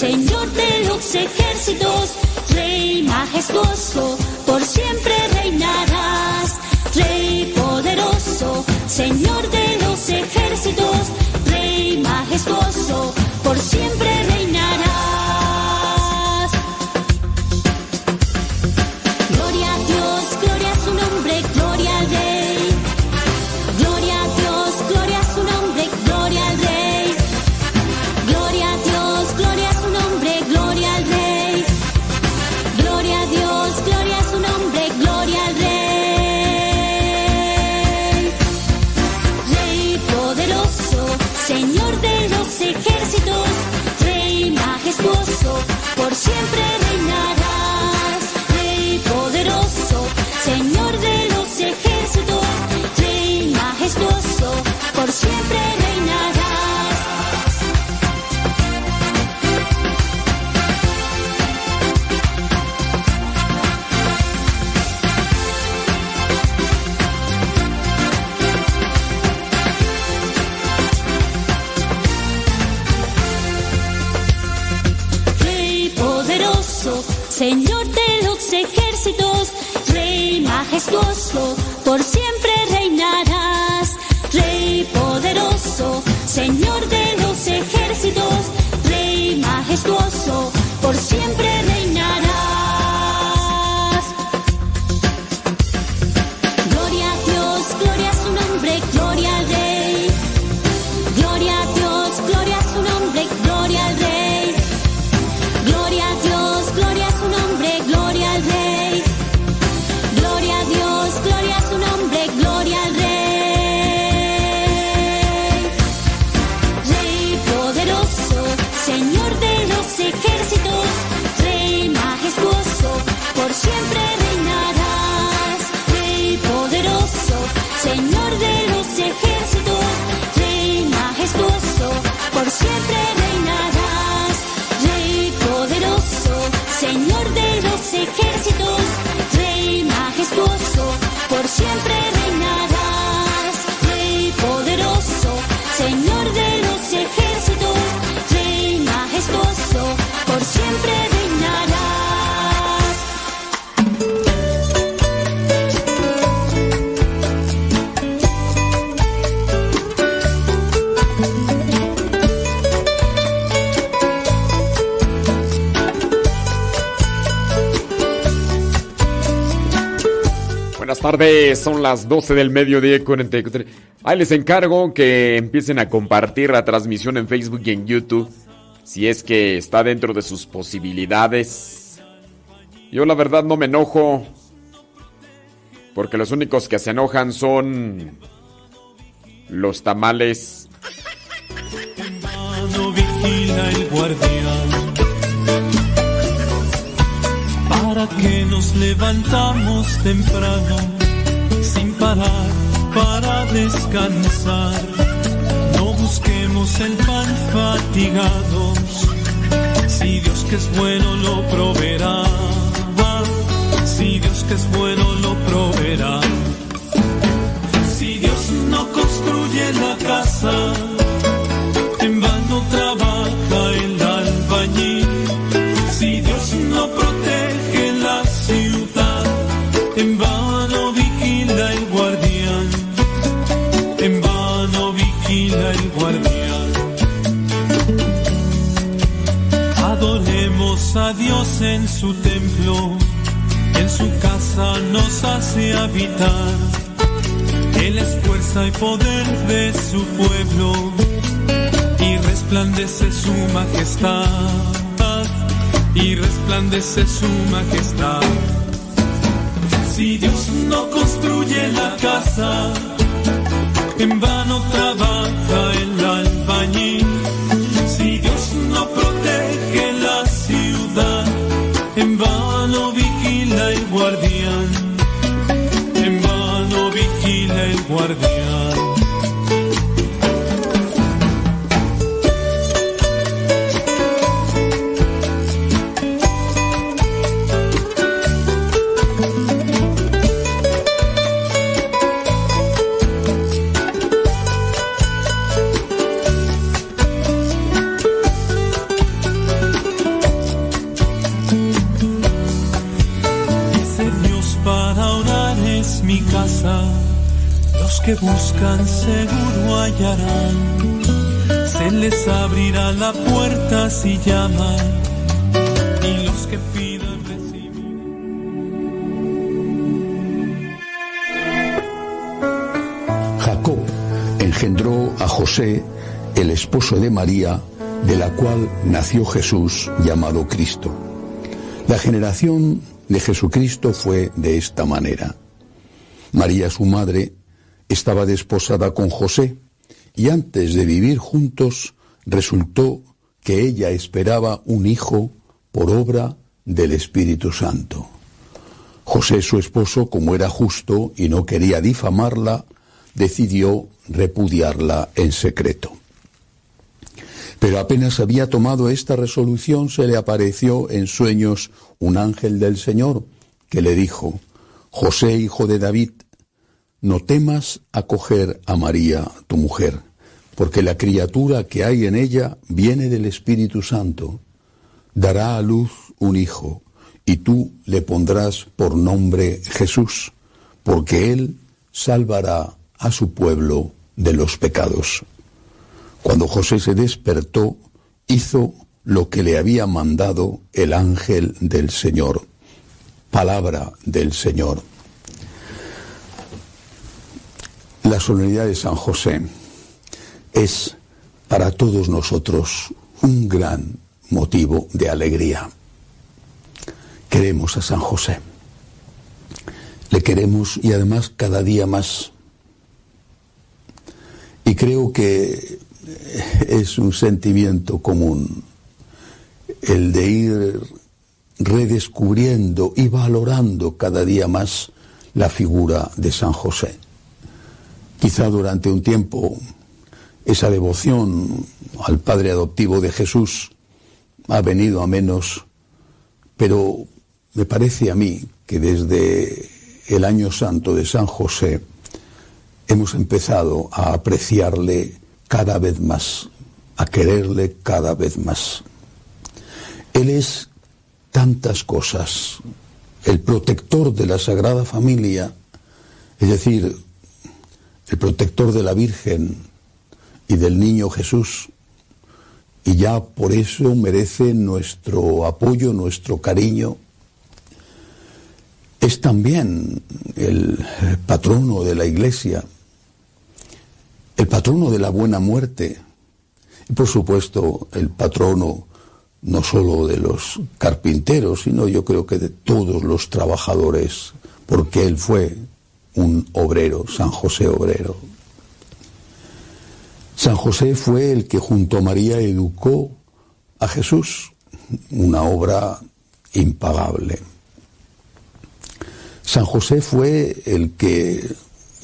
Señor de los ejércitos, Rey majestuoso, por siempre reinarás. Rey poderoso, Señor de los ejércitos, Rey majestuoso, por siempre por son las 12 del mediodía. Ahí les encargo que empiecen a compartir la transmisión en Facebook y en YouTube. Si es que está dentro de sus posibilidades. Yo la verdad no me enojo. Porque los únicos que se enojan son los tamales. el guardián para que nos levantamos temprano sin parar para descansar. No busquemos el pan fatigados, si Dios que es bueno lo proveerá. Si Dios que es bueno lo proveerá. Si Dios no construye la casa, en vano trabaja el A Dios en su templo, en su casa nos hace habitar. Él es fuerza y poder de su pueblo y resplandece su majestad y resplandece su majestad. Si Dios no construye la casa, en vano trabaja buscan seguro hallarán. Se les abrirá la puerta si llaman y los que pidan recibir. Jacob engendró a José, el esposo de María, de la cual nació Jesús llamado Cristo. La generación de Jesucristo fue de esta manera. María, su madre, estaba desposada con José y antes de vivir juntos resultó que ella esperaba un hijo por obra del Espíritu Santo. José, su esposo, como era justo y no quería difamarla, decidió repudiarla en secreto. Pero apenas había tomado esta resolución, se le apareció en sueños un ángel del Señor que le dijo, José, hijo de David, no temas acoger a María, tu mujer, porque la criatura que hay en ella viene del Espíritu Santo. Dará a luz un hijo, y tú le pondrás por nombre Jesús, porque él salvará a su pueblo de los pecados. Cuando José se despertó, hizo lo que le había mandado el ángel del Señor. Palabra del Señor. La solemnidad de San José es para todos nosotros un gran motivo de alegría. Queremos a San José. Le queremos y además cada día más. Y creo que es un sentimiento común el de ir redescubriendo y valorando cada día más la figura de San José. Quizá durante un tiempo esa devoción al Padre adoptivo de Jesús ha venido a menos, pero me parece a mí que desde el año santo de San José hemos empezado a apreciarle cada vez más, a quererle cada vez más. Él es tantas cosas, el protector de la Sagrada Familia, es decir, el protector de la Virgen y del niño Jesús, y ya por eso merece nuestro apoyo, nuestro cariño. Es también el patrono de la Iglesia, el patrono de la buena muerte, y por supuesto el patrono no solo de los carpinteros, sino yo creo que de todos los trabajadores, porque él fue un obrero, San José obrero. San José fue el que junto a María educó a Jesús, una obra impagable. San José fue el que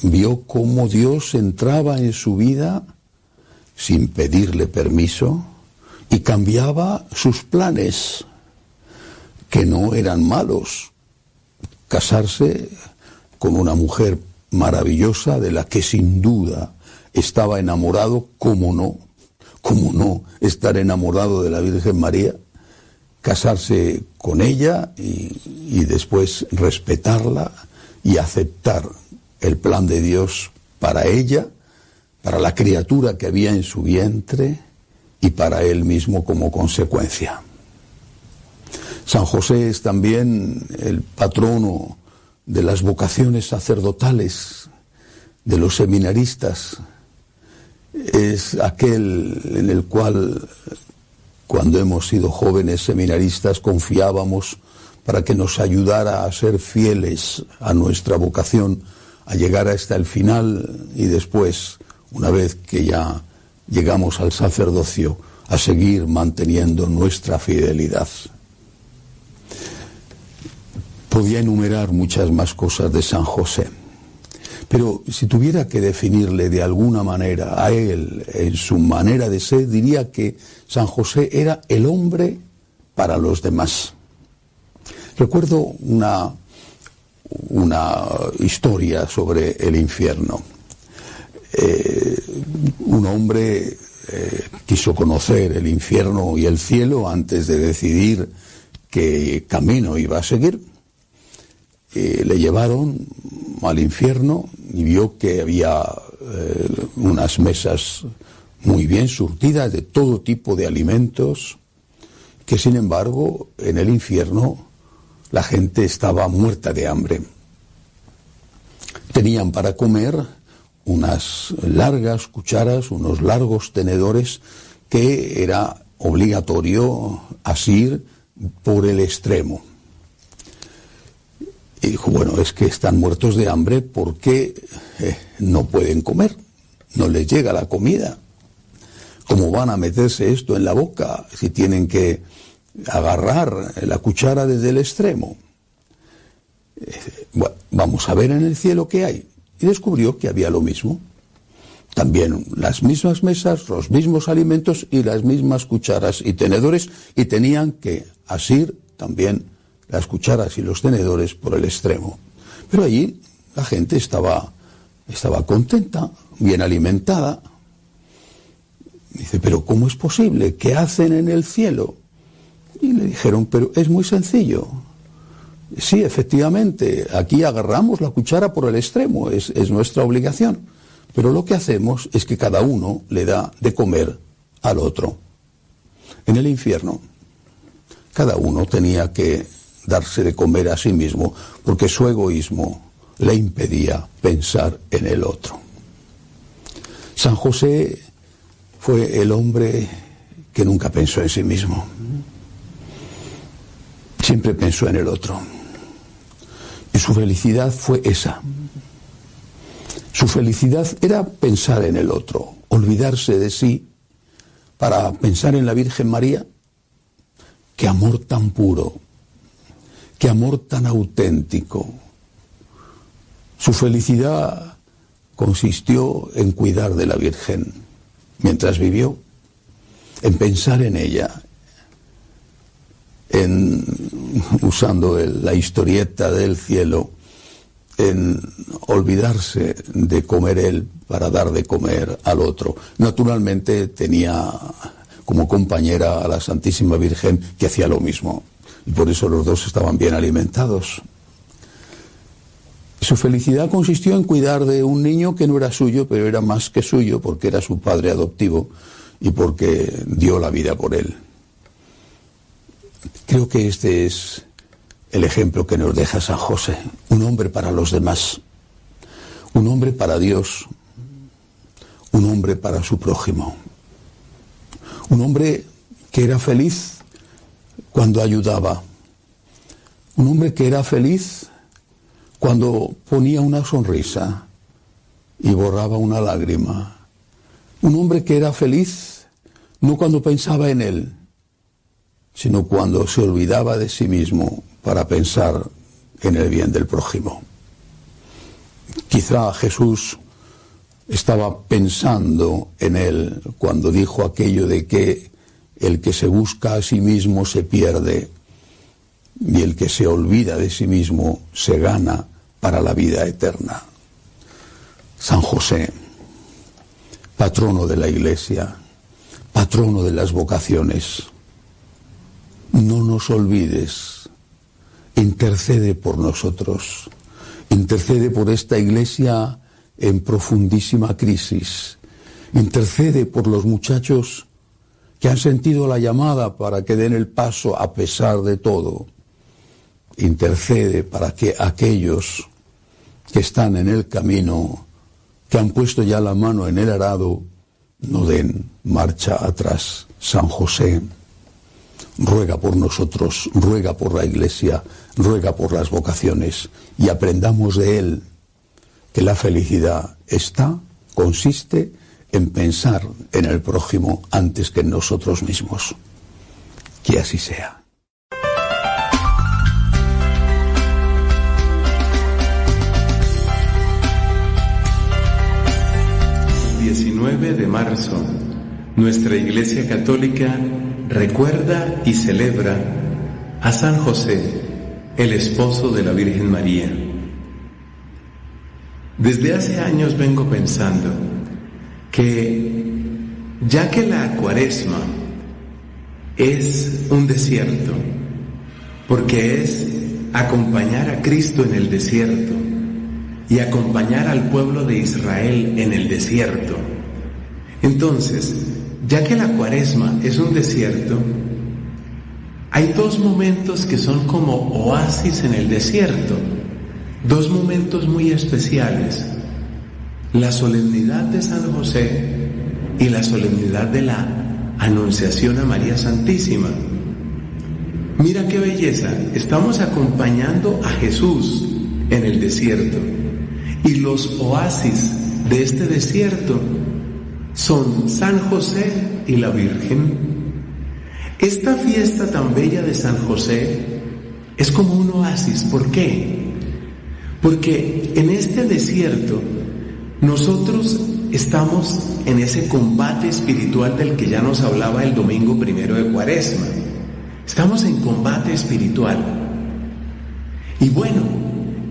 vio cómo Dios entraba en su vida sin pedirle permiso y cambiaba sus planes, que no eran malos. Casarse con una mujer maravillosa de la que sin duda estaba enamorado, como no, como no estar enamorado de la Virgen María, casarse con ella y, y después respetarla y aceptar el plan de Dios para ella, para la criatura que había en su vientre y para él mismo como consecuencia. San José es también el patrono de las vocaciones sacerdotales, de los seminaristas, es aquel en el cual cuando hemos sido jóvenes seminaristas confiábamos para que nos ayudara a ser fieles a nuestra vocación, a llegar hasta el final y después, una vez que ya llegamos al sacerdocio, a seguir manteniendo nuestra fidelidad. Podía enumerar muchas más cosas de San José, pero si tuviera que definirle de alguna manera a él en su manera de ser, diría que San José era el hombre para los demás. Recuerdo una, una historia sobre el infierno. Eh, un hombre eh, quiso conocer el infierno y el cielo antes de decidir qué camino iba a seguir le llevaron al infierno y vio que había eh, unas mesas muy bien surtidas de todo tipo de alimentos, que sin embargo en el infierno la gente estaba muerta de hambre. Tenían para comer unas largas cucharas, unos largos tenedores que era obligatorio asir por el extremo. Y dijo, bueno, es que están muertos de hambre porque eh, no pueden comer, no les llega la comida. ¿Cómo van a meterse esto en la boca si tienen que agarrar la cuchara desde el extremo? Eh, vamos a ver en el cielo qué hay. Y descubrió que había lo mismo. También las mismas mesas, los mismos alimentos y las mismas cucharas y tenedores y tenían que asir también las cucharas y los tenedores por el extremo. Pero allí la gente estaba, estaba contenta, bien alimentada. Dice, pero ¿cómo es posible? ¿Qué hacen en el cielo? Y le dijeron, pero es muy sencillo. Sí, efectivamente, aquí agarramos la cuchara por el extremo, es, es nuestra obligación. Pero lo que hacemos es que cada uno le da de comer al otro. En el infierno, cada uno tenía que darse de comer a sí mismo, porque su egoísmo le impedía pensar en el otro. San José fue el hombre que nunca pensó en sí mismo, siempre pensó en el otro. Y su felicidad fue esa. Su felicidad era pensar en el otro, olvidarse de sí para pensar en la Virgen María. Qué amor tan puro, qué amor tan auténtico. Su felicidad consistió en cuidar de la Virgen mientras vivió, en pensar en ella, en usando la historieta del cielo, en olvidarse de comer él para dar de comer al otro. Naturalmente tenía como compañera a la Santísima Virgen que hacía lo mismo. Y por eso los dos estaban bien alimentados. Su felicidad consistió en cuidar de un niño que no era suyo, pero era más que suyo porque era su padre adoptivo y porque dio la vida por él. Creo que este es el ejemplo que nos deja San José, un hombre para los demás, un hombre para Dios, un hombre para su prójimo, un hombre que era feliz cuando ayudaba, un hombre que era feliz cuando ponía una sonrisa y borraba una lágrima, un hombre que era feliz no cuando pensaba en él, sino cuando se olvidaba de sí mismo para pensar en el bien del prójimo. Quizá Jesús estaba pensando en él cuando dijo aquello de que el que se busca a sí mismo se pierde y el que se olvida de sí mismo se gana para la vida eterna. San José, patrono de la Iglesia, patrono de las vocaciones, no nos olvides, intercede por nosotros, intercede por esta iglesia en profundísima crisis, intercede por los muchachos que han sentido la llamada para que den el paso a pesar de todo, intercede para que aquellos que están en el camino, que han puesto ya la mano en el arado, no den marcha atrás. San José ruega por nosotros, ruega por la Iglesia, ruega por las vocaciones y aprendamos de Él que la felicidad está, consiste en pensar en el prójimo antes que en nosotros mismos. Que así sea. ...19 de marzo... ...nuestra Iglesia Católica recuerda y celebra a San José, el esposo de la Virgen María. Desde hace años vengo pensando que ya que la cuaresma es un desierto, porque es acompañar a Cristo en el desierto, y acompañar al pueblo de Israel en el desierto. Entonces, ya que la cuaresma es un desierto, hay dos momentos que son como oasis en el desierto, dos momentos muy especiales, la solemnidad de San José y la solemnidad de la Anunciación a María Santísima. Mira qué belleza, estamos acompañando a Jesús en el desierto y los oasis de este desierto son San José y la Virgen. Esta fiesta tan bella de San José es como un oasis. ¿Por qué? Porque en este desierto nosotros estamos en ese combate espiritual del que ya nos hablaba el domingo primero de Cuaresma. Estamos en combate espiritual. Y bueno,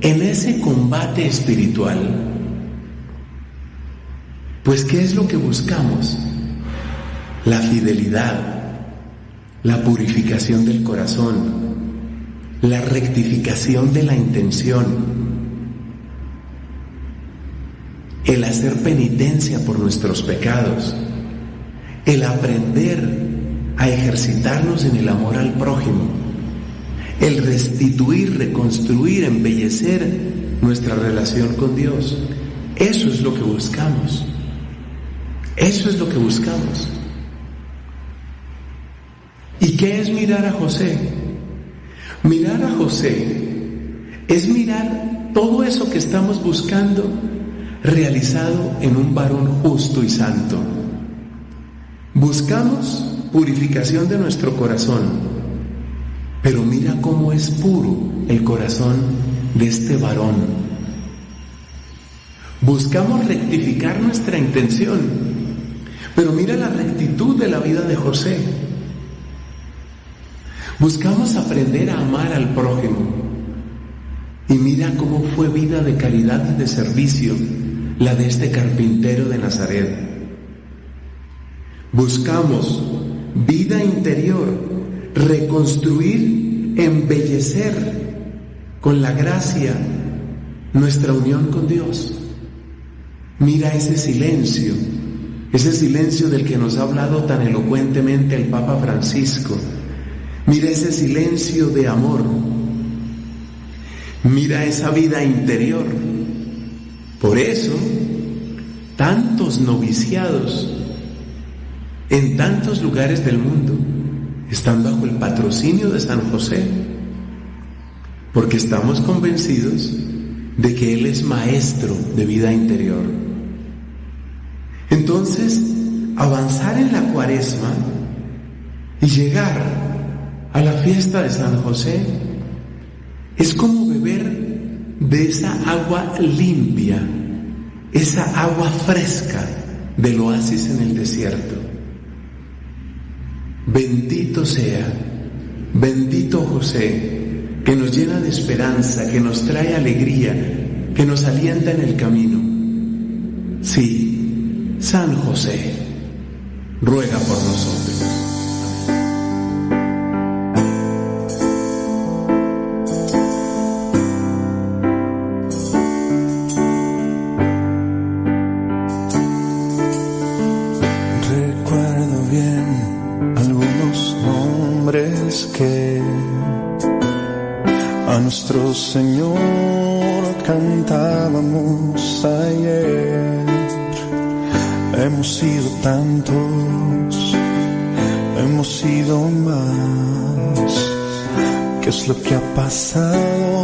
en ese combate espiritual, pues ¿qué es lo que buscamos? La fidelidad, la purificación del corazón, la rectificación de la intención, el hacer penitencia por nuestros pecados, el aprender a ejercitarnos en el amor al prójimo, el restituir, reconstruir, embellecer nuestra relación con Dios. Eso es lo que buscamos. Eso es lo que buscamos. ¿Y qué es mirar a José? Mirar a José es mirar todo eso que estamos buscando realizado en un varón justo y santo. Buscamos purificación de nuestro corazón, pero mira cómo es puro el corazón de este varón. Buscamos rectificar nuestra intención, pero mira la rectitud de la vida de José. Buscamos aprender a amar al prójimo, y mira cómo fue vida de caridad y de servicio la de este carpintero de Nazaret. Buscamos vida interior, reconstruir, embellecer con la gracia nuestra unión con Dios. Mira ese silencio, ese silencio del que nos ha hablado tan elocuentemente el Papa Francisco. Mira ese silencio de amor. Mira esa vida interior por eso, tantos noviciados en tantos lugares del mundo están bajo el patrocinio de San José, porque estamos convencidos de que Él es maestro de vida interior. Entonces, avanzar en la cuaresma y llegar a la fiesta de San José es como beber de esa agua limpia, esa agua fresca del oasis en el desierto. Bendito sea, bendito José, que nos llena de esperanza, que nos trae alegría, que nos alienta en el camino. Sí, San José, ruega por nosotros. Perdóname. Creo que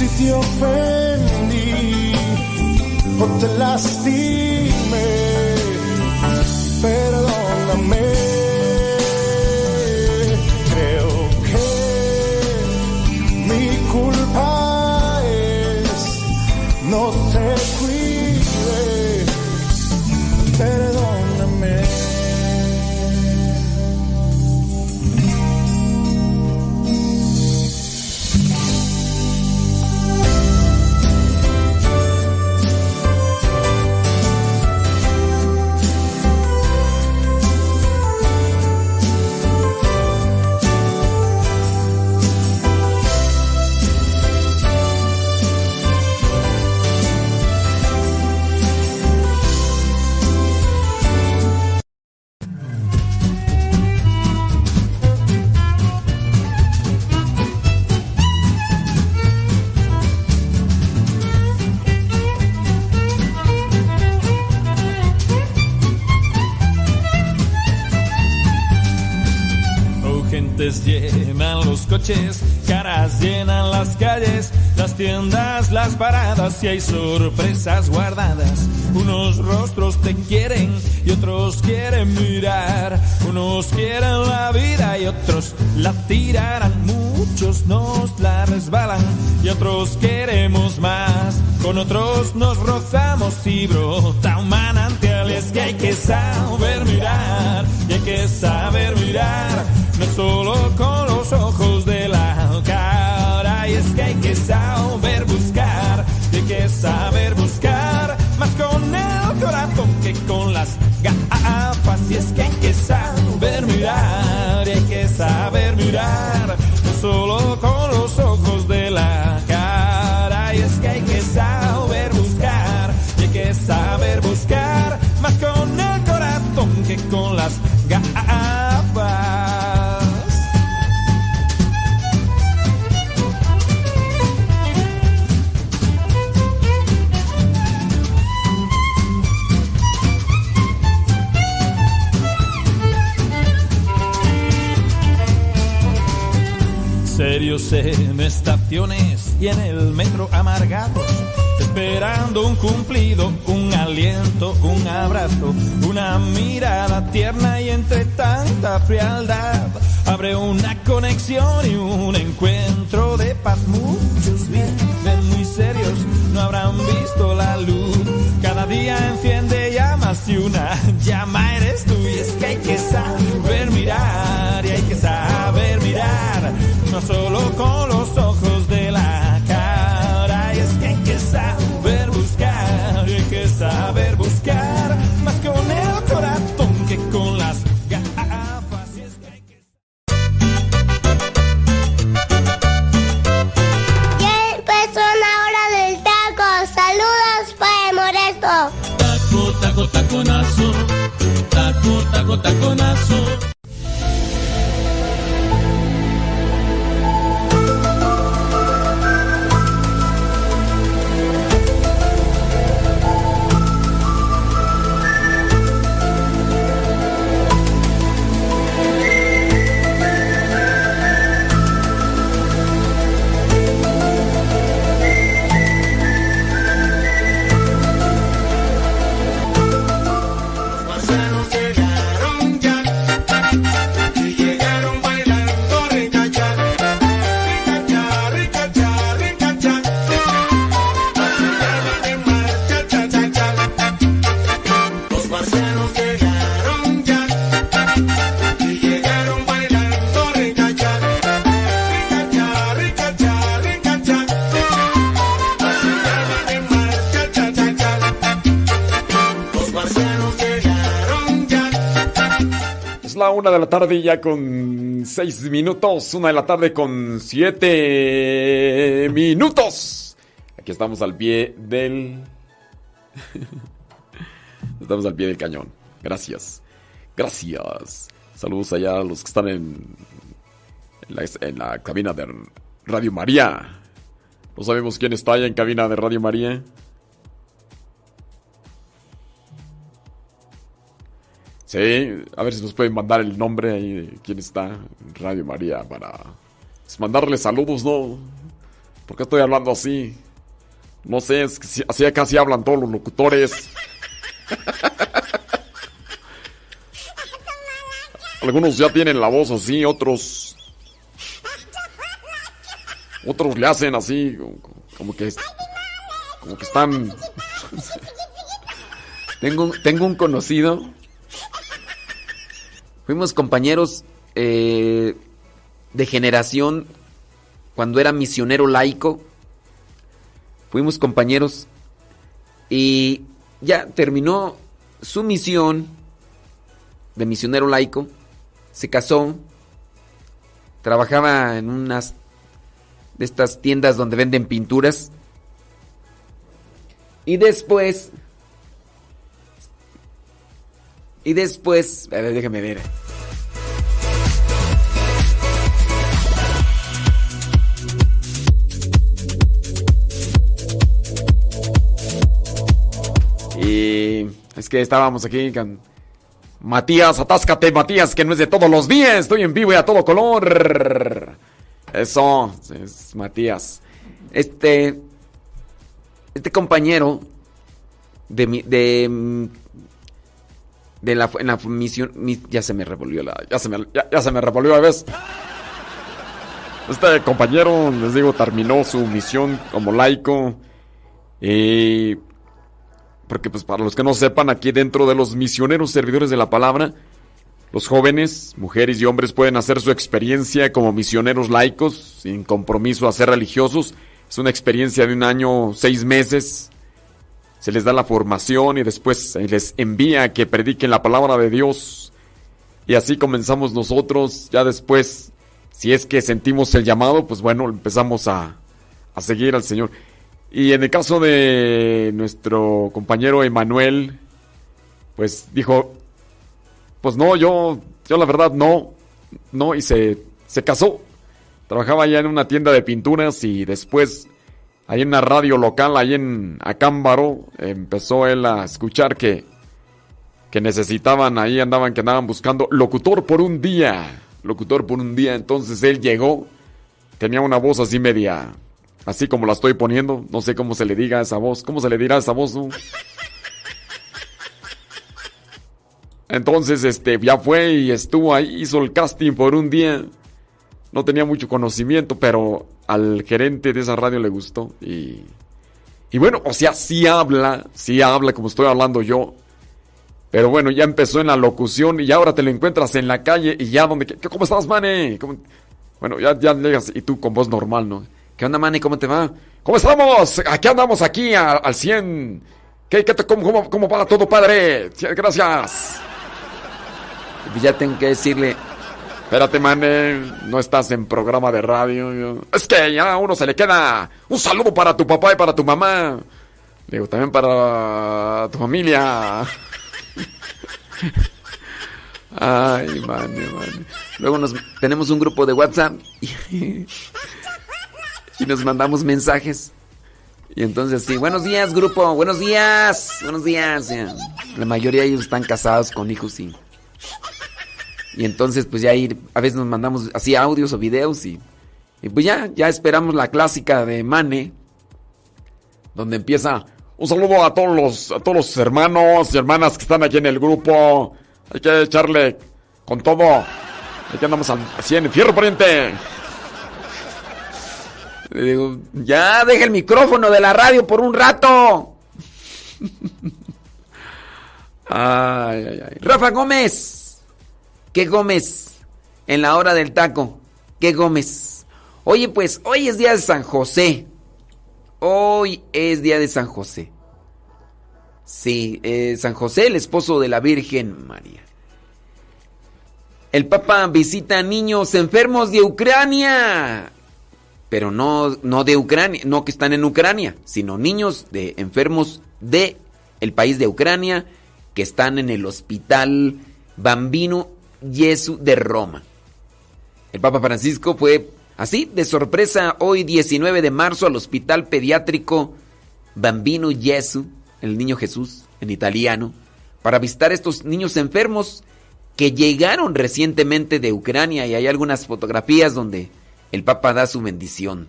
si te ofendí o te lastimé. Perdóname. Caras llenan las calles, las tiendas, las paradas y hay sorpresas guardadas. Unos rostros te quieren y otros quieren mirar. Unos quieren la vida y otros la tirarán. Muchos nos la resbalan y otros queremos más. Con otros nos rozamos y brota un manantial. Es que hay que saber mirar y hay que saber mirar. No solo con los ojos de la cara. Y es que hay que saber buscar hay que saber buscar. Más con el corazón que con las gafas. Y es que hay que saber mirar hay que saber mirar. No solo con En estaciones y en el metro amargados, esperando un cumplido, un aliento, un abrazo, una mirada tierna y entre tanta frialdad abre una conexión y un encuentro de paz. Muchos viven muy serios, no habrán visto la luz. Cada día enciende llamas y una llama eres tú. Y es que hay que saber mirar solo con los ojos una de la tarde ya con seis minutos. Una de la tarde con siete minutos. Aquí estamos al pie del... estamos al pie del cañón. Gracias. Gracias. Saludos allá a los que están en, en, la, cabina de Radio María. No sabemos quién está allá en cabina de Radio María. Sí, a ver si nos pueden mandar el nombre ahí de quién está en Radio María para pues, mandarle saludos, ¿no? Porque estoy hablando así? No sé, es que así casi hablan todos los locutores. Algunos ya tienen la voz así, otros. Otros le hacen así, como, que. Como que están. tengo, tengo un conocido. Fuimos compañeros eh, de generación cuando era misionero laico. Fuimos compañeros y ya terminó su misión de misionero laico se casó, trabajaba en unas de estas tiendas donde venden pinturas y después y después, a ver, déjame ver. Es que estábamos aquí Matías, atáscate, Matías, que no es de todos los días. Estoy en vivo y a todo color. Eso, es Matías. Este. Este compañero de mi. de. de la, en la misión. ya se me revolvió la. Ya se me, ya, se me revolvió a vez. Este compañero, les digo, terminó su misión como laico. Y porque pues para los que no sepan, aquí dentro de los misioneros servidores de la palabra, los jóvenes, mujeres y hombres pueden hacer su experiencia como misioneros laicos, sin compromiso a ser religiosos. Es una experiencia de un año, seis meses. Se les da la formación y después se les envía a que prediquen la palabra de Dios. Y así comenzamos nosotros. Ya después, si es que sentimos el llamado, pues bueno, empezamos a, a seguir al Señor. Y en el caso de nuestro compañero Emanuel, pues dijo, pues no, yo, yo la verdad no, no, y se, se casó. Trabajaba allá en una tienda de pinturas y después, ahí en una radio local, ahí en Acámbaro, empezó él a escuchar que, que necesitaban, ahí andaban, que andaban buscando locutor por un día, locutor por un día. Entonces él llegó, tenía una voz así media Así como la estoy poniendo, no sé cómo se le diga a esa voz. ¿Cómo se le dirá a esa voz? Entonces, este, ya fue y estuvo ahí, hizo el casting por un día. No tenía mucho conocimiento, pero al gerente de esa radio le gustó. Y, y bueno, o sea, sí habla, sí habla como estoy hablando yo. Pero bueno, ya empezó en la locución y ahora te lo encuentras en la calle y ya donde... ¿Cómo estás, mane? Bueno, ya, ya llegas y tú con voz normal, ¿no? ¿Qué onda, Manny? ¿Cómo te va? ¿Cómo estamos? Aquí andamos, aquí al 100. ¿Qué, cómo, cómo, va todo, padre? Gracias. Pues ya tengo que decirle. Espérate, mane, no estás en programa de radio. Es que ya a uno se le queda un saludo para tu papá y para tu mamá. Digo, también para tu familia. Ay, mane, mane. Luego nos tenemos un grupo de WhatsApp. Y nos mandamos mensajes. Y entonces sí, buenos días grupo, buenos días, buenos días. La mayoría de ellos están casados con hijos y... Y entonces pues ya ir, a veces nos mandamos así audios o videos y, y pues ya, ya esperamos la clásica de Mane, donde empieza... Un saludo a todos los, a todos los hermanos y hermanas que están aquí en el grupo. Hay que echarle con todo. Aquí andamos así en fierro pariente. Le digo, ya deja el micrófono de la radio por un rato. ay, ay, ay. Rafa Gómez. ¿Qué Gómez? En la hora del taco. ¿Qué Gómez? Oye, pues hoy es día de San José. Hoy es día de San José. Sí, eh, San José, el esposo de la Virgen María. El Papa visita niños enfermos de Ucrania. Pero no, no de Ucrania, no que están en Ucrania, sino niños de enfermos de el país de Ucrania que están en el hospital Bambino Gesù de Roma. El Papa Francisco fue así de sorpresa hoy 19 de marzo al hospital pediátrico Bambino Gesù, el niño Jesús en italiano, para visitar a estos niños enfermos que llegaron recientemente de Ucrania y hay algunas fotografías donde el Papa da su bendición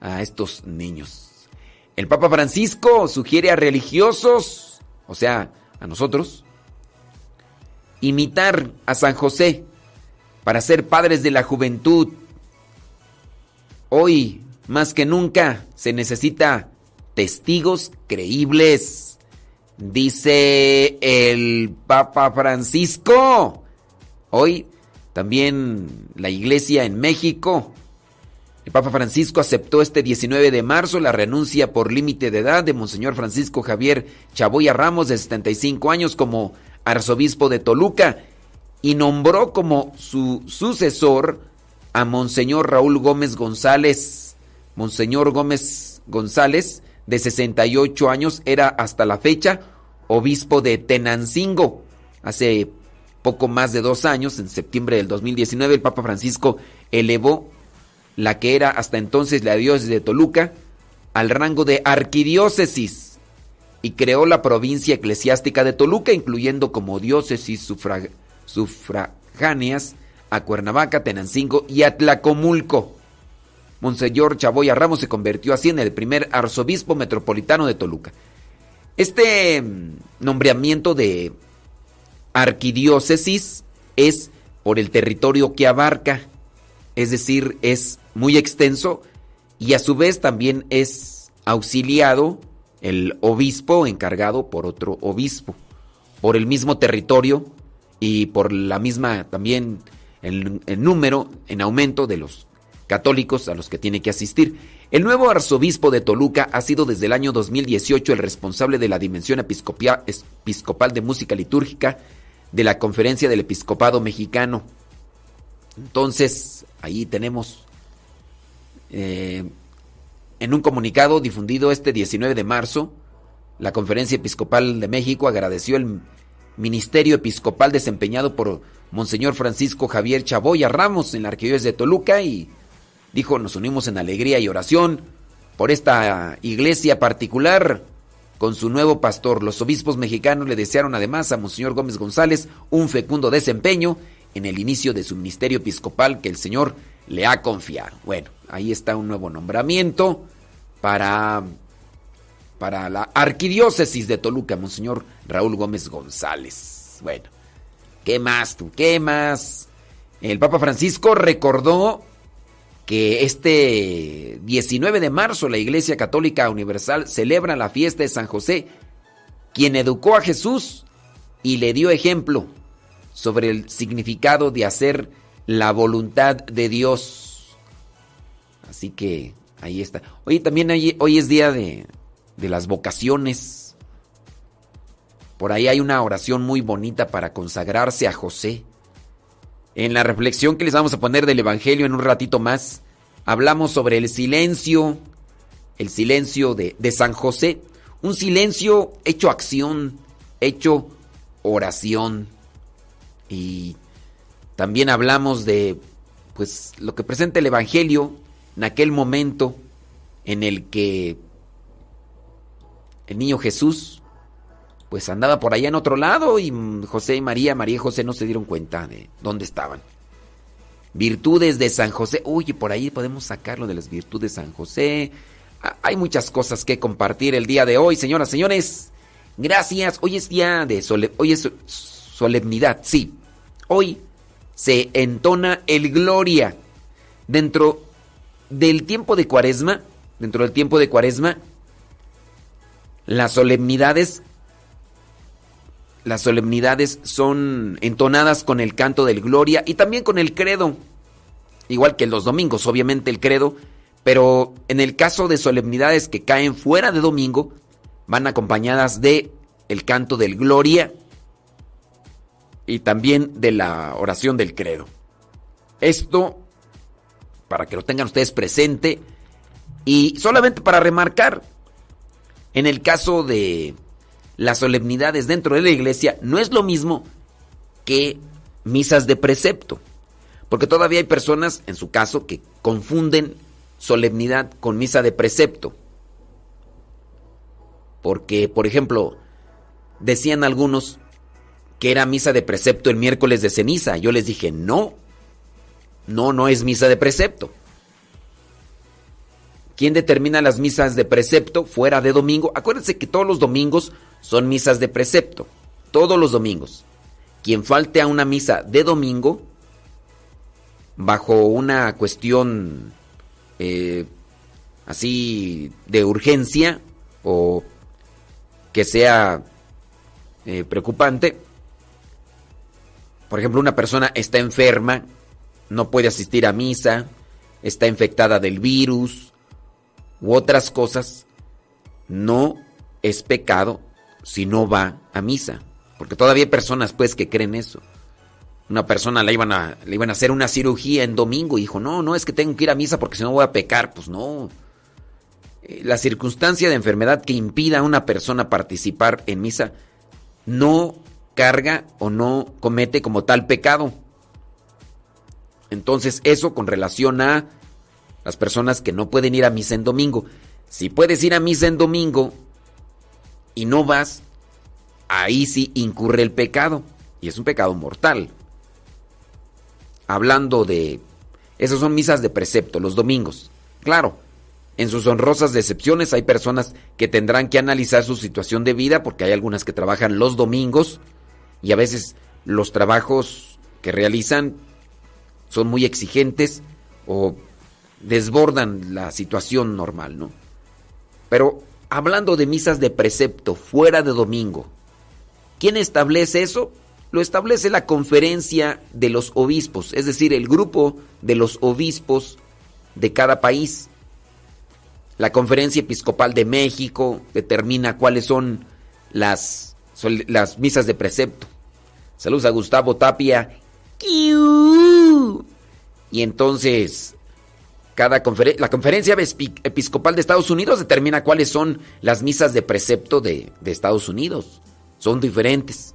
a estos niños. El Papa Francisco sugiere a religiosos, o sea, a nosotros, imitar a San José para ser padres de la juventud. Hoy, más que nunca, se necesita testigos creíbles, dice el Papa Francisco. Hoy también la iglesia en México. El Papa Francisco aceptó este 19 de marzo la renuncia por límite de edad de Monseñor Francisco Javier Chaboya Ramos, de 75 años, como arzobispo de Toluca, y nombró como su sucesor a Monseñor Raúl Gómez González. Monseñor Gómez González, de 68 años, era hasta la fecha obispo de Tenancingo. Hace poco más de dos años, en septiembre del 2019, el Papa Francisco elevó la que era hasta entonces la diócesis de Toluca al rango de arquidiócesis y creó la provincia eclesiástica de Toluca, incluyendo como diócesis sufragáneas a Cuernavaca, Tenancingo y Atlacomulco. Monseñor Chaboya Ramos se convirtió así en el primer arzobispo metropolitano de Toluca. Este mm, nombramiento de arquidiócesis es por el territorio que abarca, es decir, es muy extenso y a su vez también es auxiliado el obispo encargado por otro obispo, por el mismo territorio y por la misma también el, número en aumento de los católicos a los que tiene que asistir. El nuevo arzobispo de Toluca ha sido desde el año 2018 el responsable de la dimensión episcopal de música litúrgica de la Conferencia del Episcopado Mexicano. Entonces, ahí tenemos eh, en un comunicado difundido este 19 de marzo, la Conferencia Episcopal de México agradeció el ministerio episcopal desempeñado por Monseñor Francisco Javier Chaboya Ramos en la Arquidiócesis de Toluca y dijo, nos unimos en alegría y oración por esta iglesia particular con su nuevo pastor. Los obispos mexicanos le desearon además a Monseñor Gómez González un fecundo desempeño en el inicio de su ministerio episcopal que el Señor le ha confiado. Bueno, ahí está un nuevo nombramiento para, para la arquidiócesis de Toluca, Monseñor Raúl Gómez González. Bueno, ¿qué más tú? ¿Qué más? El Papa Francisco recordó que este 19 de marzo la Iglesia Católica Universal celebra la fiesta de San José, quien educó a Jesús y le dio ejemplo sobre el significado de hacer la voluntad de Dios. Así que ahí está. Hoy también hoy es día de, de las vocaciones. Por ahí hay una oración muy bonita para consagrarse a José. En la reflexión que les vamos a poner del Evangelio en un ratito más, hablamos sobre el silencio, el silencio de, de San José, un silencio hecho acción, hecho oración. Y también hablamos de pues lo que presenta el evangelio en aquel momento en el que el niño Jesús pues andaba por allá en otro lado y José y María, María y José no se dieron cuenta de dónde estaban. Virtudes de San José. Uy, por ahí podemos sacarlo de las virtudes de San José. Hay muchas cosas que compartir el día de hoy, señoras, señores. Gracias. Hoy es día de hoy es solemnidad, sí. Hoy se entona el Gloria. Dentro del tiempo de Cuaresma, dentro del tiempo de Cuaresma, las solemnidades las solemnidades son entonadas con el canto del Gloria y también con el credo. Igual que los domingos, obviamente el credo, pero en el caso de solemnidades que caen fuera de domingo, van acompañadas de el canto del Gloria y también de la oración del credo. Esto, para que lo tengan ustedes presente, y solamente para remarcar, en el caso de las solemnidades dentro de la iglesia, no es lo mismo que misas de precepto. Porque todavía hay personas, en su caso, que confunden solemnidad con misa de precepto. Porque, por ejemplo, decían algunos que era misa de precepto el miércoles de ceniza. Yo les dije, no, no, no es misa de precepto. ¿Quién determina las misas de precepto fuera de domingo? Acuérdense que todos los domingos son misas de precepto. Todos los domingos. Quien falte a una misa de domingo, bajo una cuestión eh, así de urgencia o que sea eh, preocupante, por ejemplo, una persona está enferma, no puede asistir a misa, está infectada del virus u otras cosas, no es pecado si no va a misa. Porque todavía hay personas pues que creen eso. Una persona le iban a, le iban a hacer una cirugía en domingo y dijo, no, no es que tengo que ir a misa porque si no voy a pecar. Pues no. Eh, la circunstancia de enfermedad que impida a una persona participar en misa no carga o no comete como tal pecado. Entonces eso con relación a las personas que no pueden ir a misa en domingo. Si puedes ir a misa en domingo y no vas, ahí sí incurre el pecado. Y es un pecado mortal. Hablando de... Esas son misas de precepto, los domingos. Claro, en sus honrosas decepciones hay personas que tendrán que analizar su situación de vida porque hay algunas que trabajan los domingos y a veces los trabajos que realizan son muy exigentes o desbordan la situación normal, ¿no? Pero hablando de misas de precepto fuera de domingo, ¿Quién establece eso? Lo establece la conferencia de los obispos, es decir, el grupo de los obispos de cada país. La conferencia episcopal de México determina cuáles son las, las misas de precepto. Saludos a Gustavo Tapia. Y entonces, cada la conferencia episcopal de Estados Unidos determina cuáles son las misas de precepto de, de Estados Unidos son diferentes.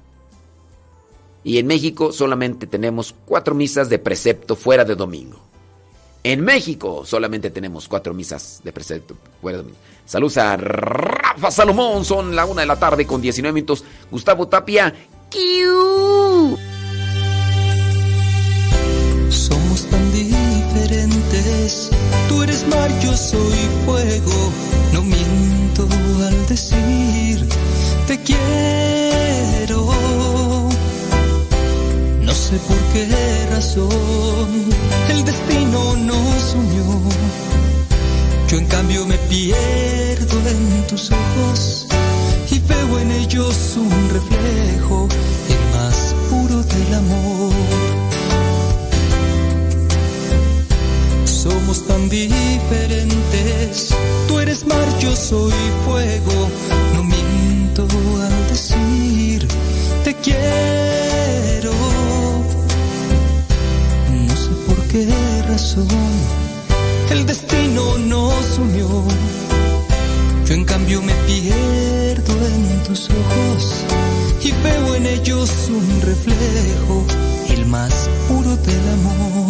Y en México solamente tenemos cuatro misas de precepto fuera de domingo. En México solamente tenemos cuatro misas de precepto fuera de domingo. Saludos a Rafa Salomón, son la una de la tarde con 19 minutos. Gustavo Tapia, tú eres mar, yo soy fuego, no miento al decir te quiero. No sé por qué razón el destino nos unió. Yo en cambio me pierdo en tus ojos y veo en ellos un reflejo, el más puro del amor. Somos tan diferentes, tú eres mar, yo soy fuego, no al decir te quiero. No sé por qué razón el destino nos unió. Yo en cambio me pierdo en tus ojos y veo en ellos un reflejo, el más puro del amor.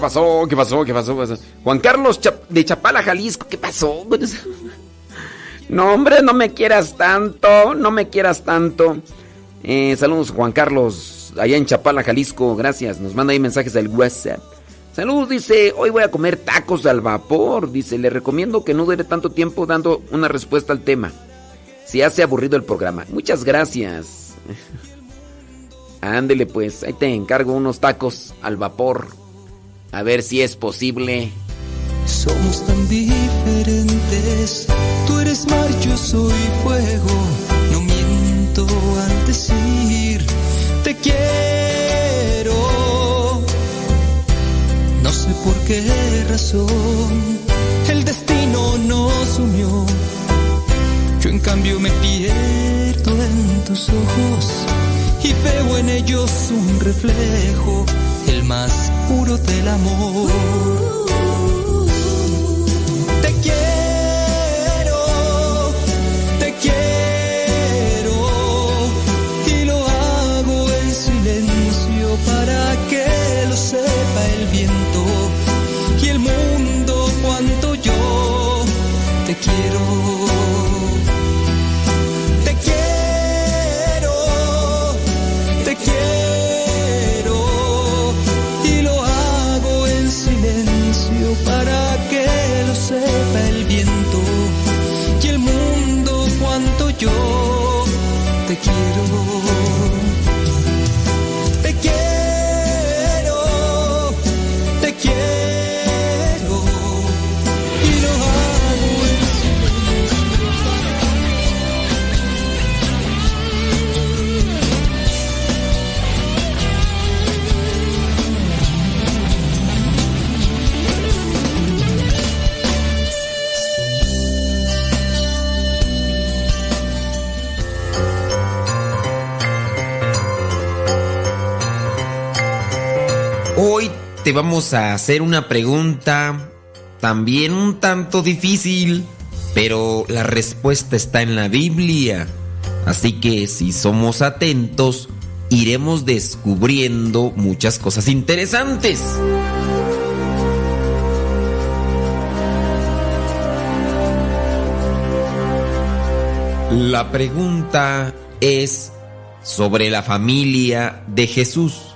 ¿Qué pasó? ¿Qué pasó? ¿Qué pasó? Juan Carlos de Chapala, Jalisco, ¿qué pasó? No, hombre, no me quieras tanto, no me quieras tanto. Eh, saludos, Juan Carlos, allá en Chapala, Jalisco, gracias. Nos manda ahí mensajes del WhatsApp. Saludos, dice, hoy voy a comer tacos al vapor. Dice, le recomiendo que no dure tanto tiempo dando una respuesta al tema. Si hace aburrido el programa. Muchas gracias. Ándele pues, ahí te encargo unos tacos al vapor. A ver si es posible. Somos tan diferentes. Tú eres mar, yo soy fuego. No miento al decir te quiero. No sé por qué razón el destino nos unió. Yo en cambio me pierdo en tus ojos y veo en ellos un reflejo, el más puro del amor. Te quiero, te quiero y lo hago en silencio para que lo sepa el viento y el mundo cuanto yo te quiero. Vamos a hacer una pregunta también un tanto difícil, pero la respuesta está en la Biblia. Así que si somos atentos, iremos descubriendo muchas cosas interesantes. La pregunta es sobre la familia de Jesús.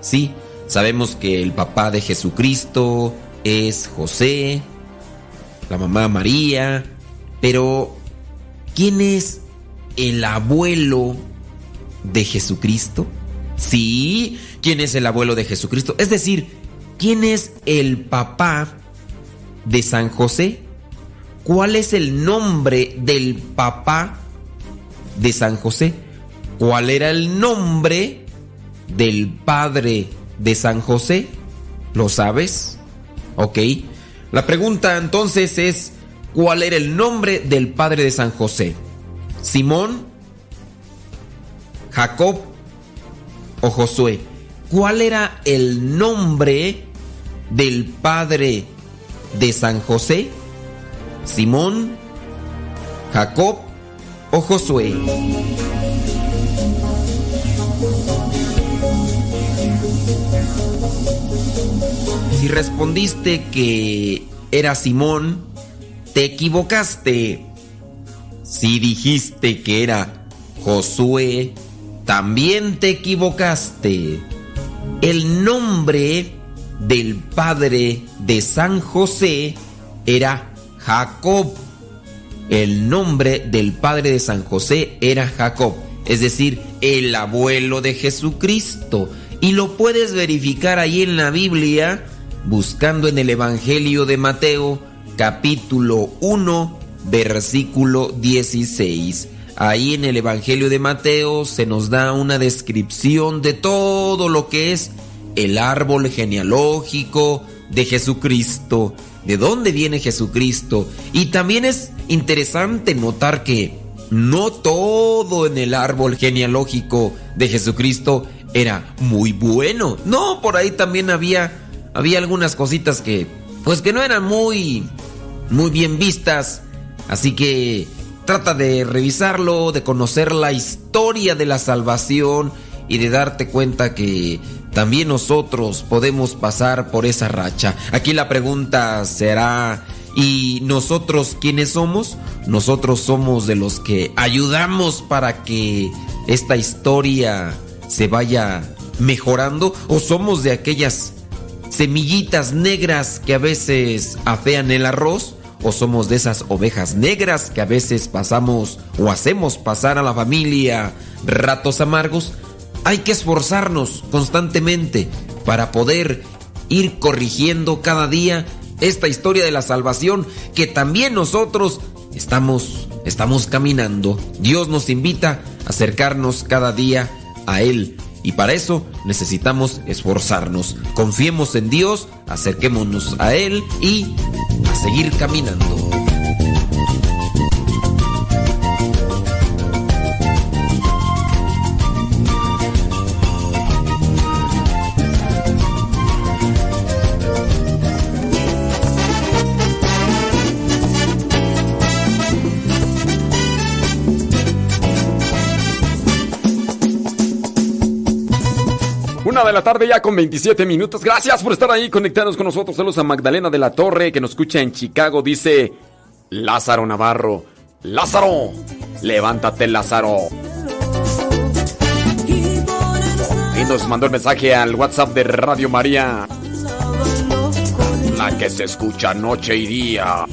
Sí, sabemos que el papá de Jesucristo es José, la mamá María, pero ¿quién es el abuelo de Jesucristo? Sí, ¿quién es el abuelo de Jesucristo? Es decir, ¿quién es el papá de San José? ¿Cuál es el nombre del papá de San José? ¿Cuál era el nombre del padre de San José? ¿Lo sabes? Ok. La pregunta entonces es, ¿cuál era el nombre del padre de San José? ¿Simón? ¿Jacob? ¿O Josué? ¿Cuál era el nombre del padre de San José? ¿Simón? ¿Jacob? ¿O Josué? Si respondiste que era Simón, te equivocaste. Si dijiste que era Josué, también te equivocaste. El nombre del padre de San José era Jacob. El nombre del padre de San José era Jacob, es decir, el abuelo de Jesucristo. Y lo puedes verificar ahí en la Biblia buscando en el Evangelio de Mateo capítulo 1 versículo 16. Ahí en el Evangelio de Mateo se nos da una descripción de todo lo que es el árbol genealógico de Jesucristo, de dónde viene Jesucristo. Y también es interesante notar que no todo en el árbol genealógico de Jesucristo era muy bueno. No, por ahí también había había algunas cositas que pues que no eran muy muy bien vistas, así que trata de revisarlo, de conocer la historia de la salvación y de darte cuenta que también nosotros podemos pasar por esa racha. Aquí la pregunta será ¿y nosotros quiénes somos? Nosotros somos de los que ayudamos para que esta historia se vaya mejorando o somos de aquellas semillitas negras que a veces afean el arroz o somos de esas ovejas negras que a veces pasamos o hacemos pasar a la familia ratos amargos. hay que esforzarnos constantemente para poder ir corrigiendo cada día esta historia de la salvación que también nosotros estamos, estamos caminando. Dios nos invita a acercarnos cada día a Él. Y para eso necesitamos esforzarnos. Confiemos en Dios, acerquémonos a Él y a seguir caminando. De la tarde ya con 27 minutos. Gracias por estar ahí conectados con nosotros. Saludos a Magdalena de la Torre que nos escucha en Chicago. Dice Lázaro Navarro. Lázaro, levántate Lázaro. Y nos mandó el mensaje al WhatsApp de Radio María. La que se escucha noche y día.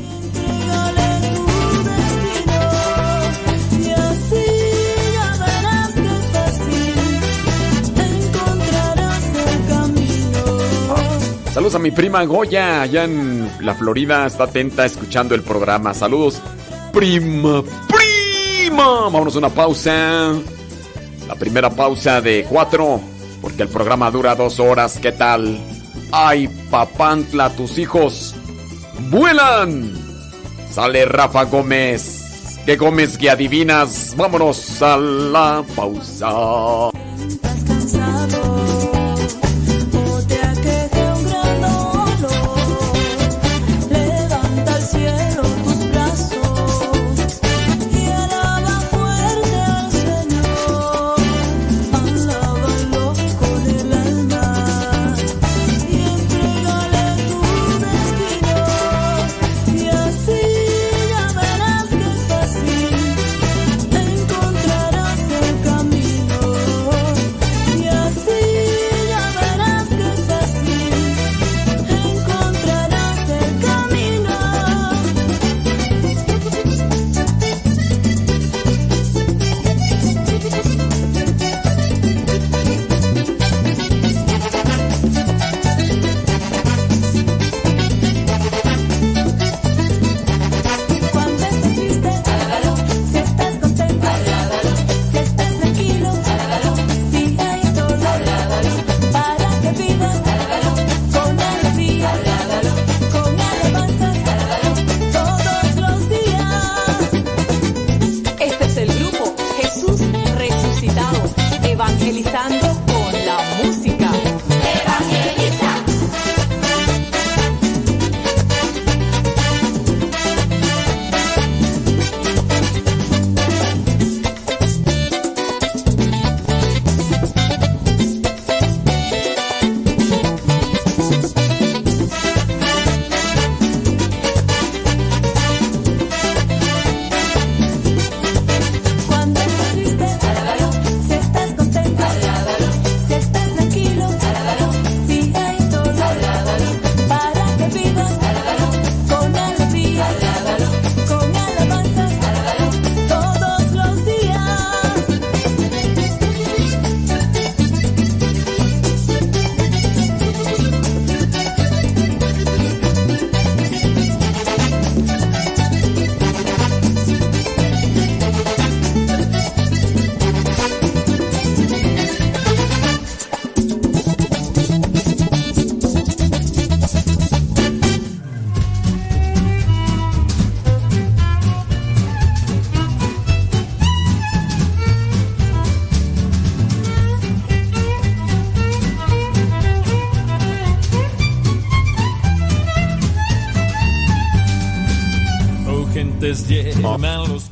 Saludos a mi prima Goya, allá en la Florida, está atenta escuchando el programa. Saludos, prima, prima. Vámonos a una pausa. La primera pausa de cuatro, porque el programa dura dos horas. ¿Qué tal? ¡Ay, papantla, tus hijos! ¡Vuelan! Sale Rafa Gómez. ¿Qué Gómez que adivinas? Vámonos a la pausa.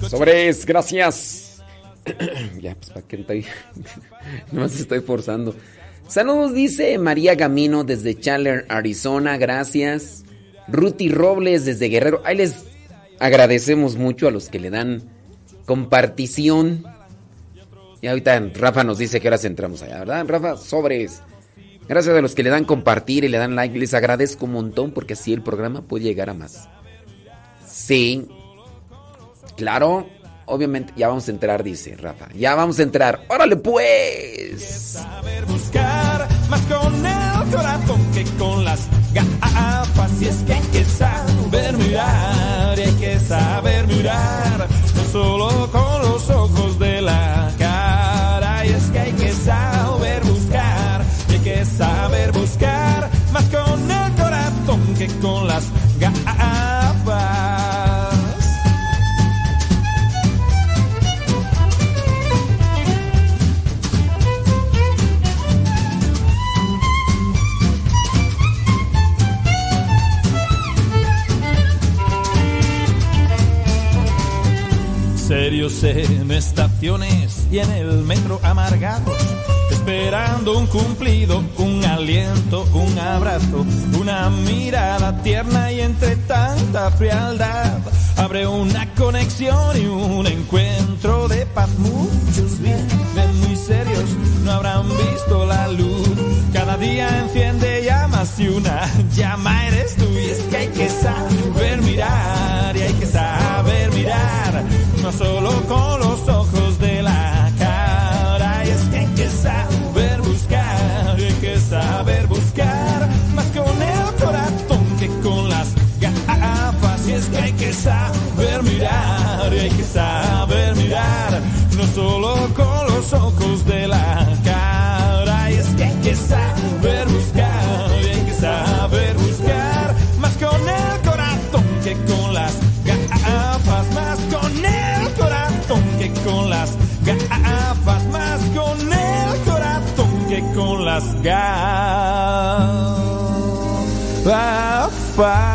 Sobres, gracias. ya, pues para qué estoy. Nomás estoy forzando. Saludos, dice María Gamino desde Chandler, Arizona. Gracias. Ruti Robles desde Guerrero. Ahí les agradecemos mucho a los que le dan compartición. Y ahorita Rafa nos dice que ahora entramos allá, ¿verdad? Rafa, sobres. Gracias a los que le dan compartir y le dan like. Les agradezco un montón porque así el programa puede llegar a más. Sí, Claro, obviamente, ya vamos a entrar, dice Rafa. Ya vamos a entrar. ¡Órale, pues! saber buscar más con el corazón que con las gafas. Y es que hay que saber mirar, y hay que saber mirar, no solo con los ojos En estaciones y en el metro amargados, esperando un cumplido, un aliento, un abrazo, una mirada tierna y entre tanta frialdad abre una conexión y un encuentro de paz. Muchos viven muy serios, no habrán visto la luz. Cada día enciende llamas y una llama eres tú. Y es que hay que saber mirar y hay que saber mirar, no solo con los ojos de la cara. Y es que hay que saber buscar hay que saber buscar más con el corazón que con las gafas. Y es que hay que saber mirar hay que saber mirar, no solo con los ojos de la con las Ya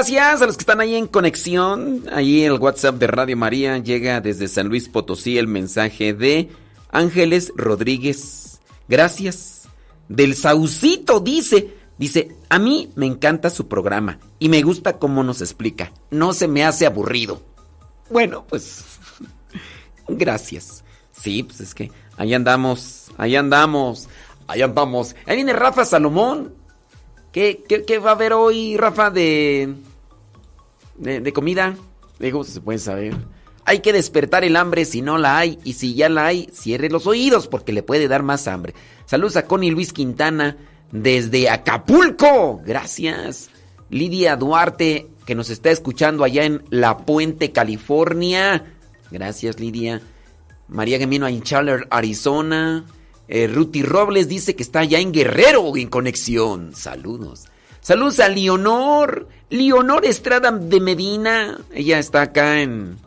Gracias a los que están ahí en conexión. Ahí el WhatsApp de Radio María llega desde San Luis Potosí el mensaje de Ángeles Rodríguez. Gracias. Del Saucito dice, dice, a mí me encanta su programa y me gusta cómo nos explica. No se me hace aburrido. Bueno, pues gracias. Sí, pues es que ahí andamos, ahí andamos, ahí andamos. Ahí viene Rafa Salomón. ¿Qué, qué, qué va a haber hoy, Rafa, de, de, de comida? Digo, se puede saber. Hay que despertar el hambre si no la hay. Y si ya la hay, cierre los oídos porque le puede dar más hambre. Saludos a Connie Luis Quintana desde Acapulco. Gracias. Lidia Duarte, que nos está escuchando allá en La Puente, California. Gracias, Lidia. María Gemino en Chandler, Arizona. Eh, Ruti Robles dice que está allá en Guerrero en conexión. Saludos. Saludos a Leonor. Leonor Estrada de Medina. Ella está acá en,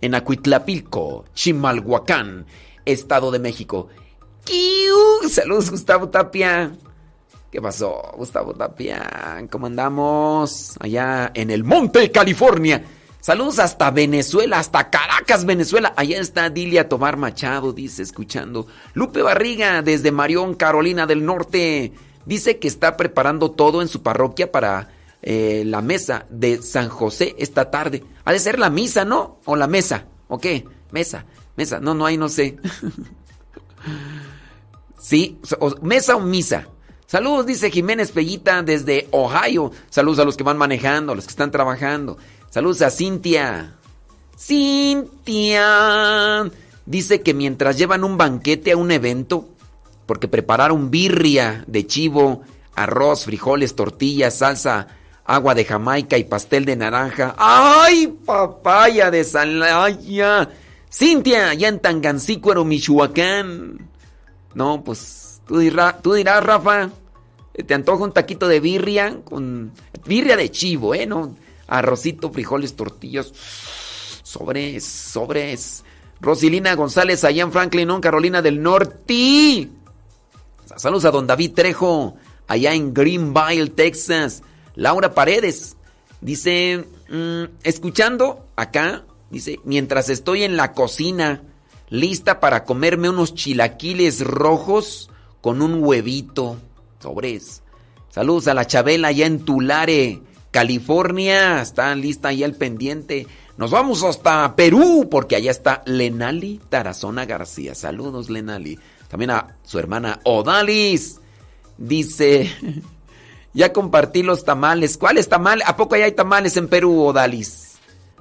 en Acuitlapilco, Chimalhuacán, Estado de México. ¡Kiu! Saludos, Gustavo Tapia. ¿Qué pasó, Gustavo Tapia? ¿Cómo andamos? Allá en el Monte, California. Saludos hasta Venezuela, hasta Caracas, Venezuela. Allá está Dilia Tomar Machado, dice, escuchando. Lupe Barriga, desde Marión, Carolina del Norte. Dice que está preparando todo en su parroquia para eh, la mesa de San José esta tarde. Ha de ser la misa, ¿no? O la mesa. ¿O qué? Mesa, mesa. No, no hay, no sé. sí, o- mesa o misa. Saludos, dice Jiménez Pellita desde Ohio. Saludos a los que van manejando, a los que están trabajando. Saludos a Cintia. Cintia. Dice que mientras llevan un banquete a un evento, porque prepararon birria de chivo, arroz, frijoles, tortillas, salsa, agua de Jamaica y pastel de naranja. ¡Ay, papaya de Salaya! Cintia, ya en Tangancícuaro, Michoacán. No, pues tú, dirás, tú dirás, Rafa, te antoja un taquito de birria con birria de chivo, ¿eh? ¿No? Arrocito, frijoles, tortillas. Sobres, sobres. Rosilina González, allá en Franklin, ¿no? Carolina del Norte. Saludos a don David Trejo, allá en Greenville, Texas. Laura Paredes, dice, mm, escuchando acá, dice, mientras estoy en la cocina, lista para comerme unos chilaquiles rojos con un huevito. Sobres. Saludos a la Chabela allá en Tulare, California. Está lista ahí el pendiente. Nos vamos hasta Perú, porque allá está Lenali Tarazona García. Saludos, Lenali. También a su hermana Odalis. Dice, ya compartí los tamales. ¿Cuáles tamales? ¿A poco ya hay tamales en Perú, Odalis?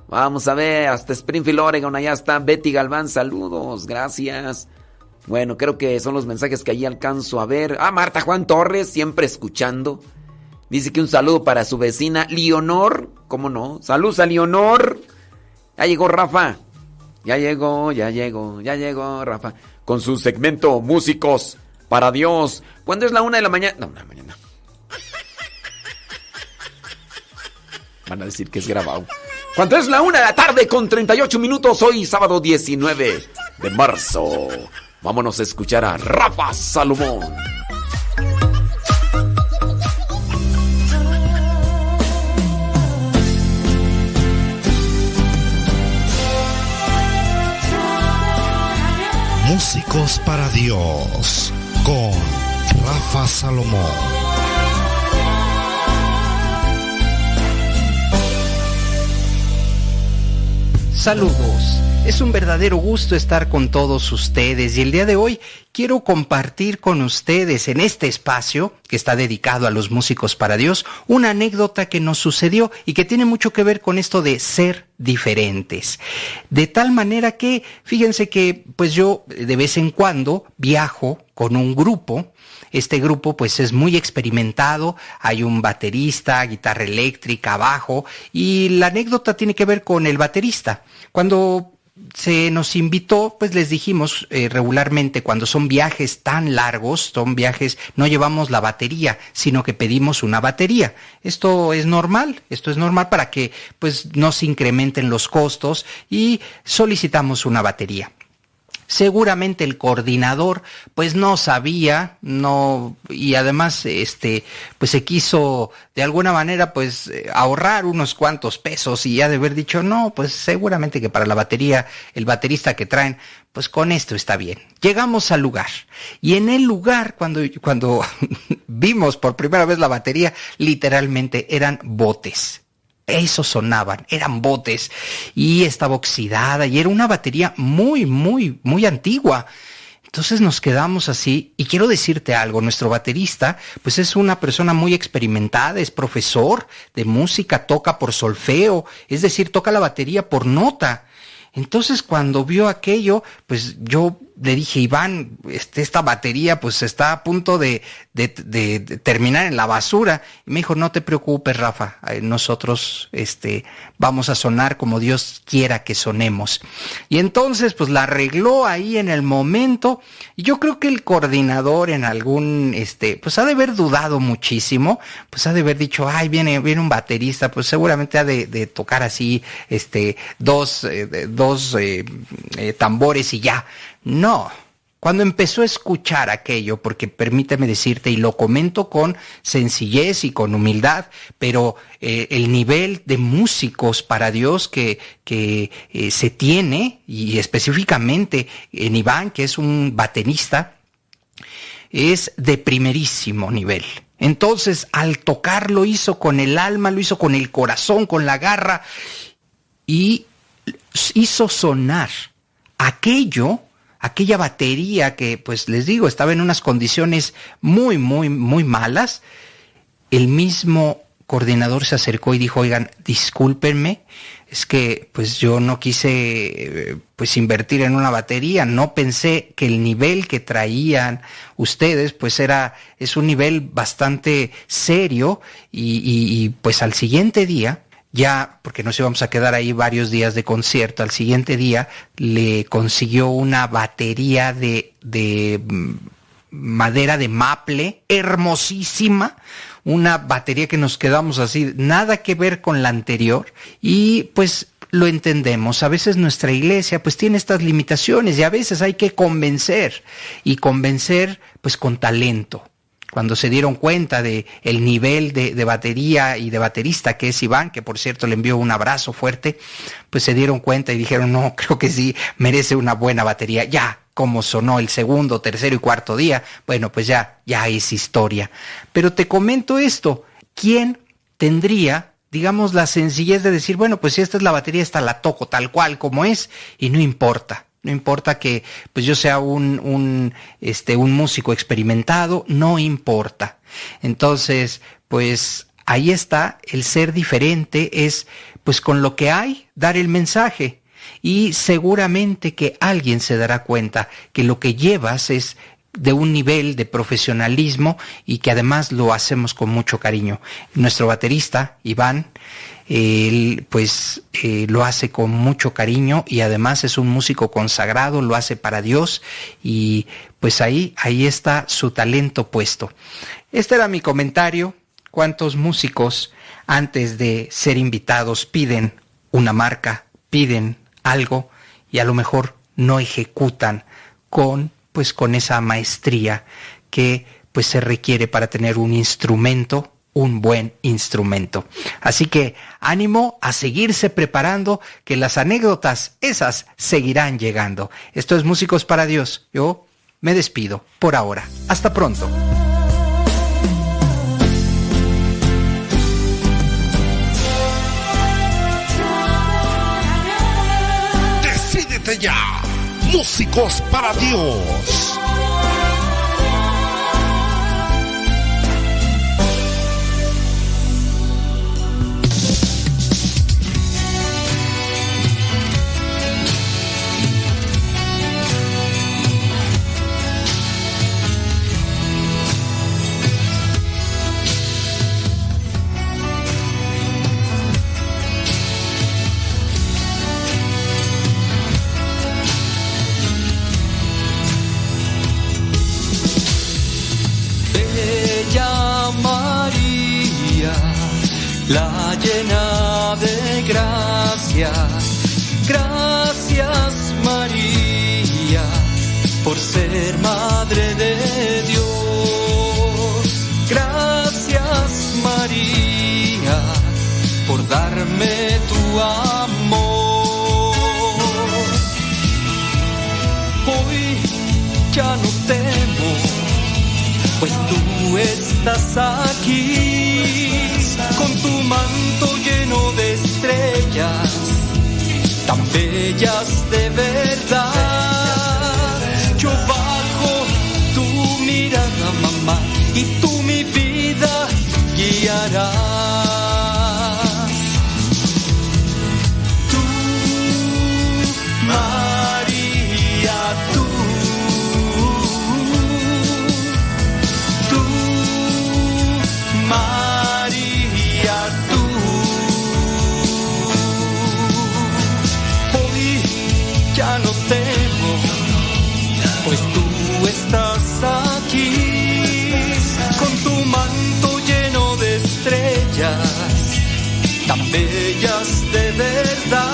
Vamos a ver, hasta Springfield, Oregon, allá está Betty Galván. Saludos, gracias. Bueno, creo que son los mensajes que allí alcanzo a ver. Ah, Marta Juan Torres, siempre escuchando. Dice que un saludo para su vecina Leonor. ¿Cómo no? Saludos a Leonor. Ya llegó Rafa. Ya llegó, ya llegó, ya llegó Rafa. Con su segmento Músicos para Dios. ¿Cuándo es la una de la mañana? No, una mañana. Van a decir que es grabado. Cuando es la una de la tarde con 38 minutos, hoy sábado 19 de marzo. Vámonos a escuchar a Rafa Salomón. Músicos para Dios con Rafa Salomón. Saludos. Es un verdadero gusto estar con todos ustedes y el día de hoy quiero compartir con ustedes en este espacio que está dedicado a los músicos para Dios una anécdota que nos sucedió y que tiene mucho que ver con esto de ser diferentes. De tal manera que, fíjense que pues yo de vez en cuando viajo con un grupo este grupo pues es muy experimentado, hay un baterista, guitarra eléctrica, bajo y la anécdota tiene que ver con el baterista. Cuando se nos invitó, pues les dijimos eh, regularmente cuando son viajes tan largos, son viajes, no llevamos la batería, sino que pedimos una batería. Esto es normal, esto es normal para que pues no se incrementen los costos y solicitamos una batería seguramente el coordinador pues no sabía, no y además este pues se quiso de alguna manera pues ahorrar unos cuantos pesos y ya de haber dicho, "No, pues seguramente que para la batería el baterista que traen pues con esto está bien. Llegamos al lugar y en el lugar cuando cuando vimos por primera vez la batería literalmente eran botes eso sonaban, eran botes y estaba oxidada y era una batería muy, muy, muy antigua. Entonces nos quedamos así y quiero decirte algo, nuestro baterista pues es una persona muy experimentada, es profesor de música, toca por solfeo, es decir, toca la batería por nota. Entonces cuando vio aquello, pues yo le dije, Iván, este, esta batería pues está a punto de, terminar en la basura. Y me dijo, no te preocupes, Rafa, eh, nosotros este, vamos a sonar como Dios quiera que sonemos. Y entonces pues la arregló ahí en el momento. Y yo creo que el coordinador en algún, este, pues ha de haber dudado muchísimo, pues ha de haber dicho, ay, viene, viene un baterista, pues seguramente ha de, tocar así, este, dos, eh, dos eh, tambores y ya. No. Cuando empezó a escuchar aquello, porque permíteme decirte, y lo comento con sencillez y con humildad, pero eh, el nivel de músicos para Dios que, que eh, se tiene, y específicamente en Iván, que es un baterista, es de primerísimo nivel. Entonces, al tocar lo hizo con el alma, lo hizo con el corazón, con la garra, y hizo sonar aquello aquella batería que, pues les digo, estaba en unas condiciones muy, muy, muy malas, el mismo coordinador se acercó y dijo, oigan, discúlpenme, es que pues yo no quise pues invertir en una batería, no pensé que el nivel que traían ustedes pues era, es un nivel bastante serio y, y pues al siguiente día ya, porque nos íbamos a quedar ahí varios días de concierto, al siguiente día le consiguió una batería de, de mm, madera de maple, hermosísima, una batería que nos quedamos así, nada que ver con la anterior, y pues lo entendemos. A veces nuestra iglesia pues tiene estas limitaciones y a veces hay que convencer y convencer pues con talento. Cuando se dieron cuenta de el nivel de, de batería y de baterista que es Iván, que por cierto le envió un abrazo fuerte, pues se dieron cuenta y dijeron, no, creo que sí, merece una buena batería. Ya, como sonó el segundo, tercero y cuarto día, bueno, pues ya, ya es historia. Pero te comento esto, ¿quién tendría, digamos, la sencillez de decir, bueno, pues si esta es la batería, esta la toco tal cual como es y no importa? No importa que pues yo sea un, este, un músico experimentado, no importa. Entonces, pues ahí está, el ser diferente es pues con lo que hay, dar el mensaje. Y seguramente que alguien se dará cuenta que lo que llevas es de un nivel de profesionalismo y que además lo hacemos con mucho cariño. Nuestro baterista, Iván, él pues eh, lo hace con mucho cariño y además es un músico consagrado, lo hace para Dios y pues ahí, ahí está su talento puesto. Este era mi comentario. ¿Cuántos músicos antes de ser invitados piden una marca, piden algo y a lo mejor no ejecutan con pues con esa maestría que pues se requiere para tener un instrumento un buen instrumento. Así que ánimo a seguirse preparando, que las anécdotas esas seguirán llegando. Esto es Músicos para Dios. Yo me despido por ahora. Hasta pronto. Decídete ya. Músicos para Dios. La llena de gracia. Gracias María por ser madre de Dios. Gracias María por darme tu amor. Hoy ya no temo pues tú estás aquí tan bellas de verdad. Verdad.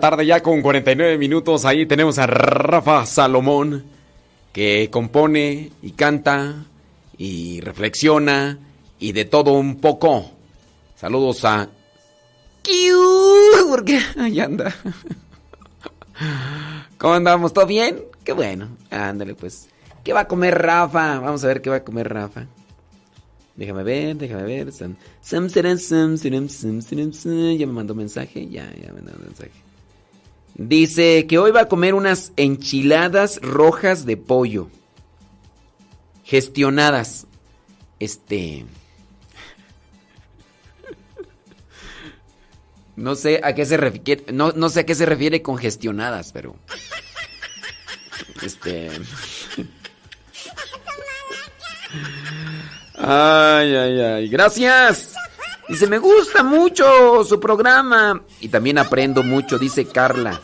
Tarde ya con 49 minutos. Ahí tenemos a Rafa Salomón que compone y canta y reflexiona y de todo un poco. Saludos a... Porque ahí anda. ¿Cómo andamos? ¿Todo bien? Qué bueno. Ándale pues. ¿Qué va a comer Rafa? Vamos a ver qué va a comer Rafa. Déjame ver, déjame ver. Ya me mandó mensaje. Ya, ya me mandó mensaje. Dice que hoy va a comer unas enchiladas rojas de pollo. Gestionadas. Este. No sé a qué se refiere. No, no sé a qué se refiere con gestionadas, pero. Este. Ay, ay, ay. Gracias. Dice, me gusta mucho su programa. Y también aprendo mucho, dice Carla.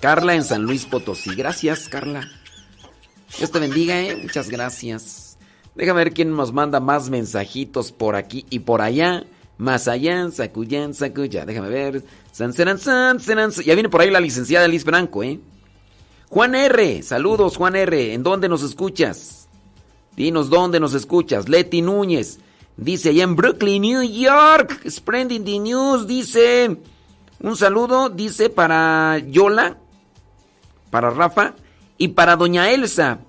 Carla en San Luis Potosí. Gracias, Carla. Dios te bendiga, ¿eh? Muchas gracias. Déjame ver quién nos manda más mensajitos por aquí y por allá. Más allá, Sacuyán, Sacuya. Déjame ver. San, san, san, san. Ya viene por ahí la licenciada Liz Franco, ¿eh? Juan R. Saludos, Juan R. ¿En dónde nos escuchas? Dinos dónde nos escuchas. Leti Núñez. Dice allá en Brooklyn, New York. Spreading the news. Dice. Un saludo. Dice para Yola. Para Rafa. Y para Doña Elsa.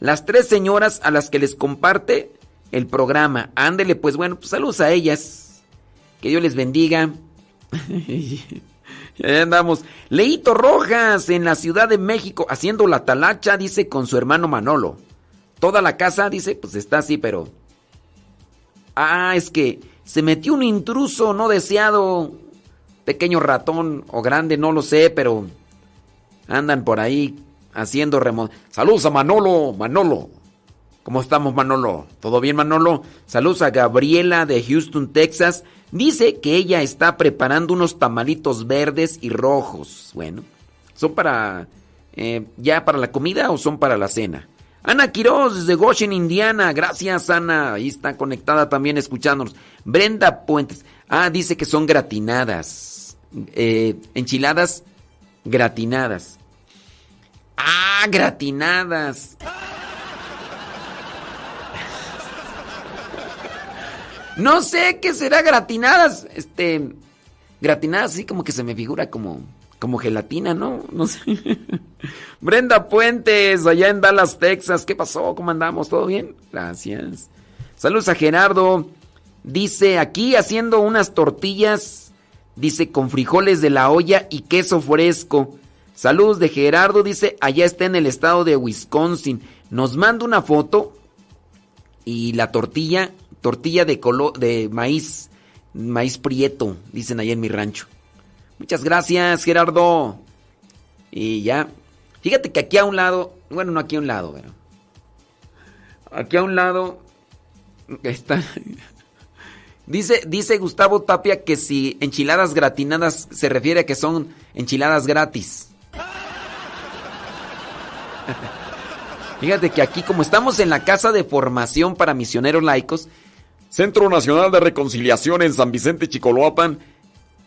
Las tres señoras a las que les comparte el programa. Ándele, pues bueno, pues saludos a ellas. Que Dios les bendiga. ahí andamos. Leito Rojas en la Ciudad de México haciendo la talacha, dice, con su hermano Manolo. Toda la casa, dice, pues está así, pero... Ah, es que se metió un intruso no deseado. Pequeño ratón o grande, no lo sé, pero... Andan por ahí haciendo remo... Saludos a Manolo, Manolo. ¿Cómo estamos, Manolo? ¿Todo bien, Manolo? Saludos a Gabriela de Houston, Texas. Dice que ella está preparando unos tamalitos verdes y rojos. Bueno, ¿son para eh, ya para la comida o son para la cena? Ana Quiroz desde Goshen, Indiana. Gracias, Ana. Ahí está conectada también escuchándonos. Brenda Puentes. Ah, dice que son gratinadas. Eh, enchiladas gratinadas. Ah, gratinadas. No sé qué será gratinadas. Este. Gratinadas, así como que se me figura como. Como gelatina, ¿no? No sé. Brenda Puentes, allá en Dallas, Texas. ¿Qué pasó? ¿Cómo andamos? ¿Todo bien? Gracias. Saludos a Gerardo. Dice aquí haciendo unas tortillas. Dice con frijoles de la olla y queso fresco. Saludos de Gerardo. Dice allá está en el estado de Wisconsin. Nos manda una foto. Y la tortilla, tortilla de, colo, de maíz, maíz prieto, dicen allá en mi rancho. Muchas gracias, Gerardo. Y ya. Fíjate que aquí a un lado, bueno, no aquí a un lado, pero. Aquí a un lado está. Dice, dice Gustavo Tapia que si enchiladas gratinadas se refiere a que son enchiladas gratis. Fíjate que aquí, como estamos en la casa de formación para misioneros laicos, Centro Nacional de Reconciliación en San Vicente Chicoloapan,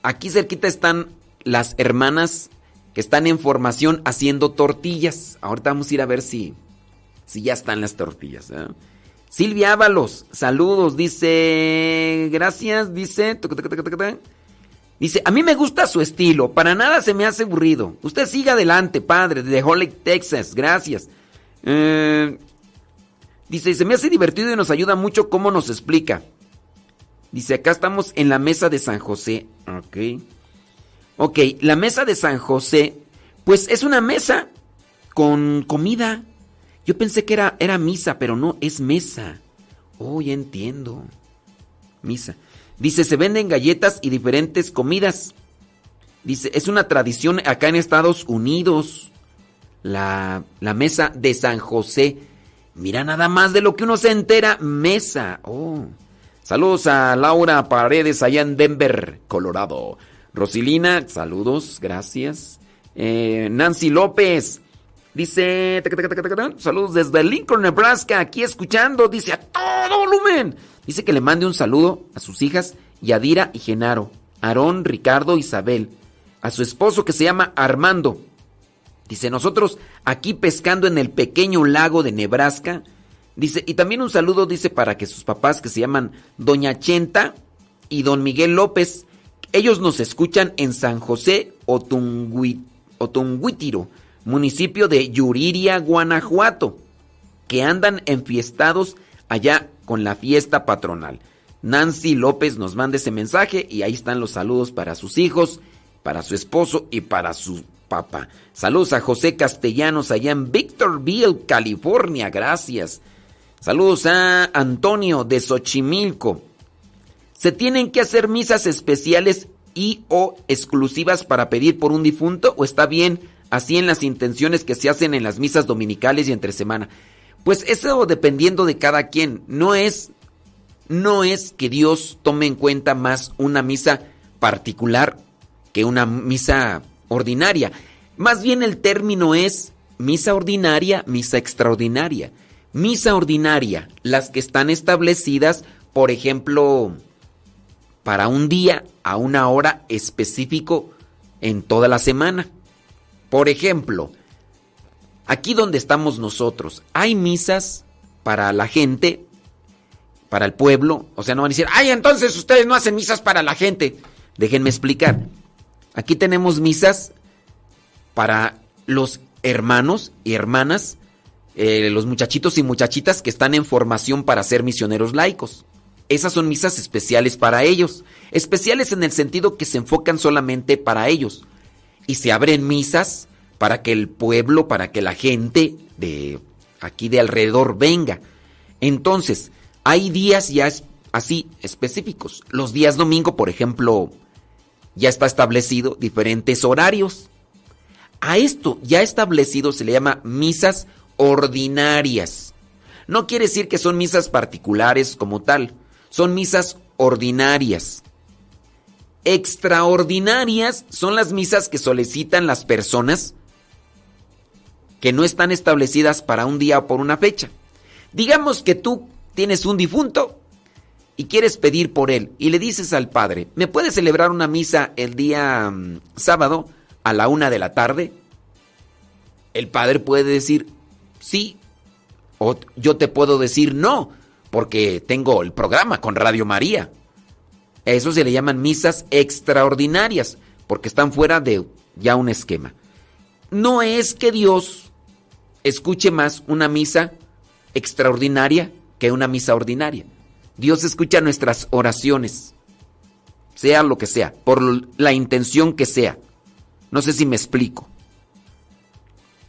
aquí cerquita están las hermanas que están en formación haciendo tortillas. Ahorita vamos a ir a ver si, si ya están las tortillas. ¿eh? Silvia Ábalos, saludos, dice, gracias, dice, dice, a mí me gusta su estilo, para nada se me hace aburrido. Usted siga adelante, padre, de Holly, Texas, gracias. Eh, dice, se me hace divertido y nos ayuda mucho cómo nos explica. Dice, acá estamos en la mesa de San José. Ok. Ok, la mesa de San José, pues es una mesa con comida. Yo pensé que era, era misa, pero no, es mesa. Oh, ya entiendo. Misa. Dice, se venden galletas y diferentes comidas. Dice, es una tradición acá en Estados Unidos. La, la mesa de San José. Mira nada más de lo que uno se entera. Mesa. Oh. Saludos a Laura Paredes allá en Denver, Colorado. Rosilina, saludos, gracias. Eh, Nancy López, dice, saludos desde Lincoln, Nebraska, aquí escuchando, dice a todo volumen. Dice que le mande un saludo a sus hijas Yadira y Genaro, Aarón, Ricardo, Isabel, a su esposo que se llama Armando. Dice, nosotros aquí pescando en el pequeño lago de Nebraska. Dice, y también un saludo, dice, para que sus papás que se llaman Doña Chenta y Don Miguel López, ellos nos escuchan en San José Otunguitiro, municipio de Yuriria, Guanajuato, que andan enfiestados allá con la fiesta patronal. Nancy López nos manda ese mensaje y ahí están los saludos para sus hijos, para su esposo y para su papá. Saludos a José Castellanos allá en Victorville, California, gracias. Saludos a Antonio de Xochimilco. ¿Se tienen que hacer misas especiales y o exclusivas para pedir por un difunto o está bien así en las intenciones que se hacen en las misas dominicales y entre semana? Pues eso dependiendo de cada quien, no es no es que Dios tome en cuenta más una misa particular que una misa ordinaria. Más bien el término es misa ordinaria, misa extraordinaria. Misa ordinaria, las que están establecidas, por ejemplo, para un día a una hora específico en toda la semana. Por ejemplo, aquí donde estamos nosotros, hay misas para la gente, para el pueblo, o sea, no van a decir, ay, entonces ustedes no hacen misas para la gente. Déjenme explicar. Aquí tenemos misas para los hermanos y hermanas, eh, los muchachitos y muchachitas que están en formación para ser misioneros laicos. Esas son misas especiales para ellos. Especiales en el sentido que se enfocan solamente para ellos. Y se abren misas para que el pueblo, para que la gente de aquí de alrededor venga. Entonces, hay días ya así específicos. Los días domingo, por ejemplo, ya está establecido diferentes horarios. A esto ya establecido se le llama misas ordinarias. No quiere decir que son misas particulares como tal son misas ordinarias. Extraordinarias son las misas que solicitan las personas que no están establecidas para un día o por una fecha. Digamos que tú tienes un difunto y quieres pedir por él y le dices al padre, ¿me puedes celebrar una misa el día mm, sábado a la una de la tarde? El padre puede decir sí o yo te puedo decir no porque tengo el programa con Radio María. Eso se le llaman misas extraordinarias, porque están fuera de ya un esquema. No es que Dios escuche más una misa extraordinaria que una misa ordinaria. Dios escucha nuestras oraciones, sea lo que sea, por la intención que sea. No sé si me explico.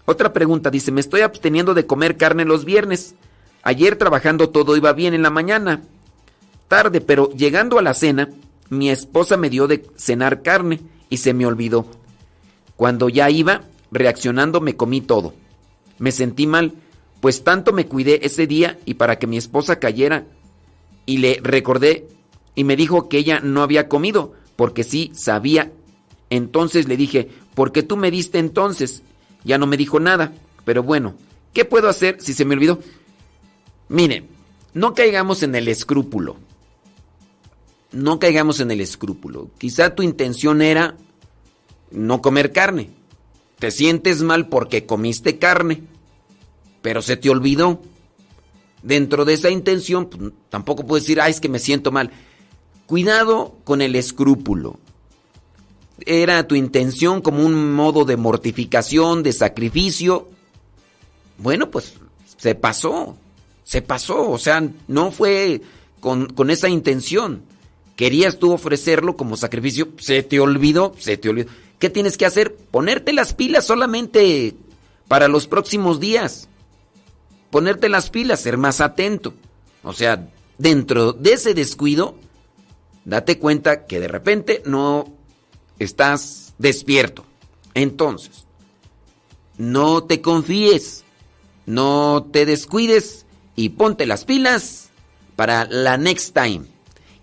Otra pregunta dice, me estoy absteniendo de comer carne los viernes. Ayer trabajando todo iba bien en la mañana. Tarde, pero llegando a la cena, mi esposa me dio de cenar carne y se me olvidó. Cuando ya iba reaccionando me comí todo. Me sentí mal, pues tanto me cuidé ese día y para que mi esposa cayera y le recordé y me dijo que ella no había comido porque sí sabía. Entonces le dije, ¿por qué tú me diste entonces? Ya no me dijo nada, pero bueno, ¿qué puedo hacer si se me olvidó? Mire, no caigamos en el escrúpulo. No caigamos en el escrúpulo. Quizá tu intención era no comer carne. Te sientes mal porque comiste carne, pero se te olvidó. Dentro de esa intención, pues, tampoco puedes decir, ay, es que me siento mal. Cuidado con el escrúpulo. Era tu intención como un modo de mortificación, de sacrificio. Bueno, pues se pasó, se pasó, o sea, no fue con, con esa intención. Querías tú ofrecerlo como sacrificio, se te olvidó, se te olvidó. ¿Qué tienes que hacer? Ponerte las pilas solamente para los próximos días. Ponerte las pilas, ser más atento. O sea, dentro de ese descuido, date cuenta que de repente no estás despierto. Entonces, no te confíes, no te descuides y ponte las pilas para la next time.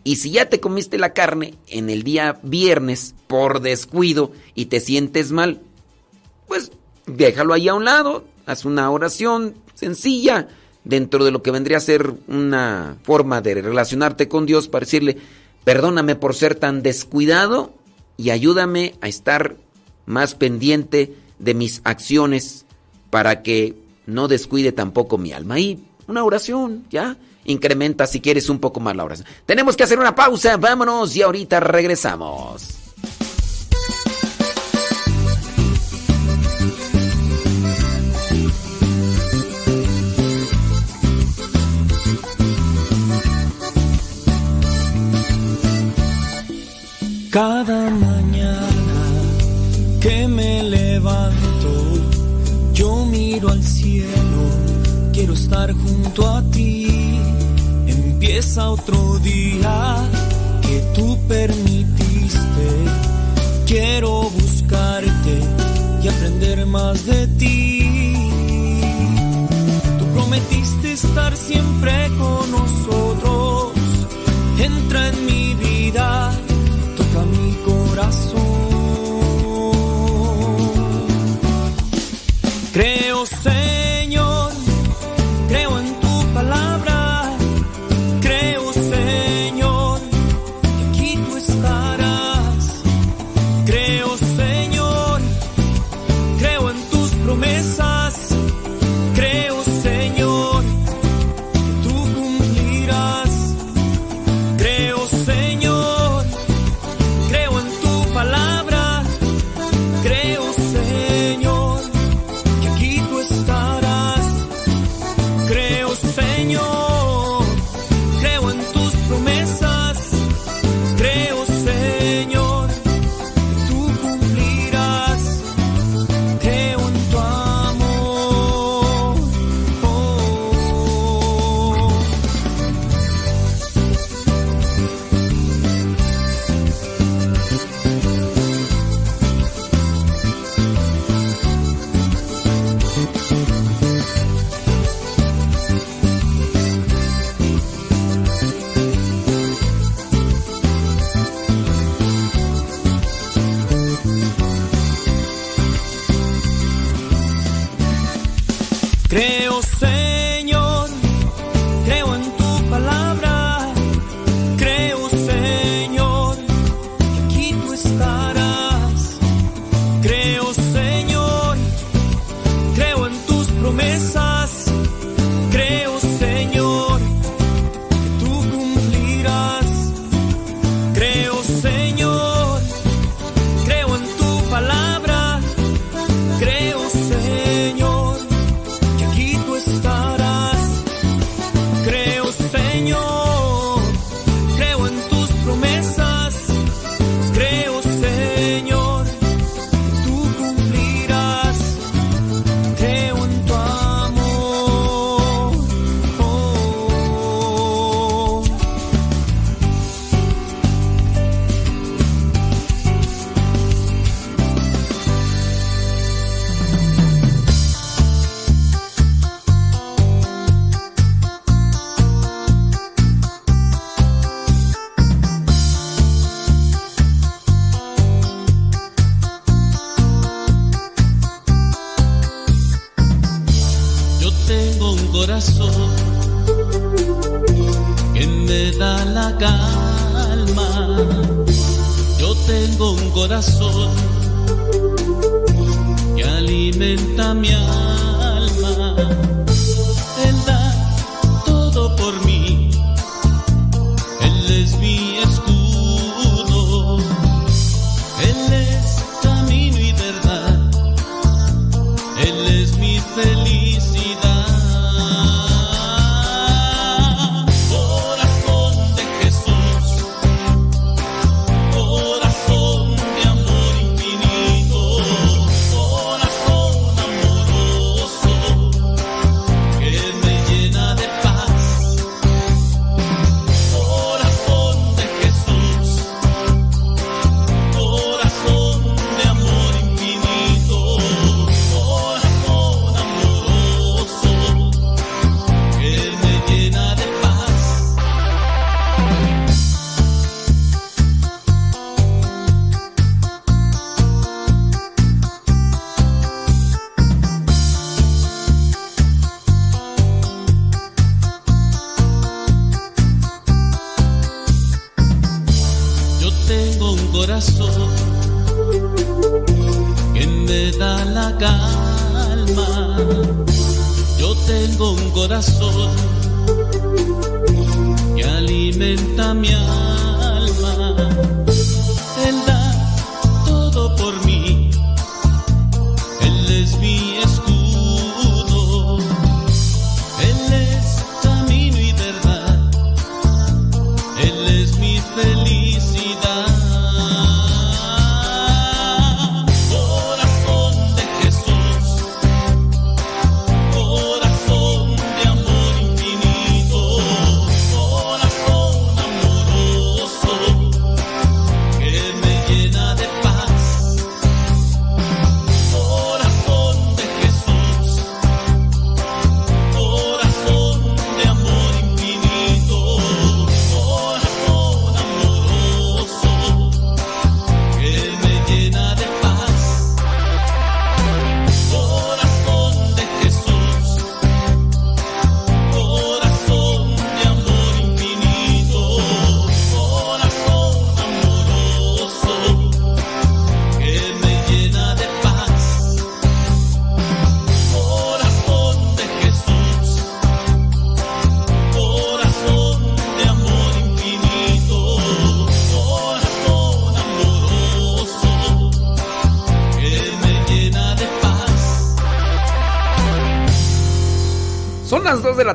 Y si ya te comiste la carne en el día viernes por descuido y te sientes mal, pues déjalo ahí a un lado, haz una oración sencilla dentro de lo que vendría a ser una forma de relacionarte con Dios para decirle, perdóname por ser tan descuidado y ayúdame a estar más pendiente de mis acciones para que no descuide tampoco mi alma. Y una oración, ¿ya? Incrementa si quieres un poco más la oración. Tenemos que hacer una pausa, vámonos y ahorita regresamos. Cada mañana que me levanto, yo miro al cielo, quiero estar junto a ti empieza otro día que tú permitiste. Quiero buscarte y aprender más de ti. Tú prometiste estar siempre con nosotros. Entra en mi vida, toca mi corazón. Tengo un corazón que me da la calma. Yo tengo un corazón que alimenta mi alma.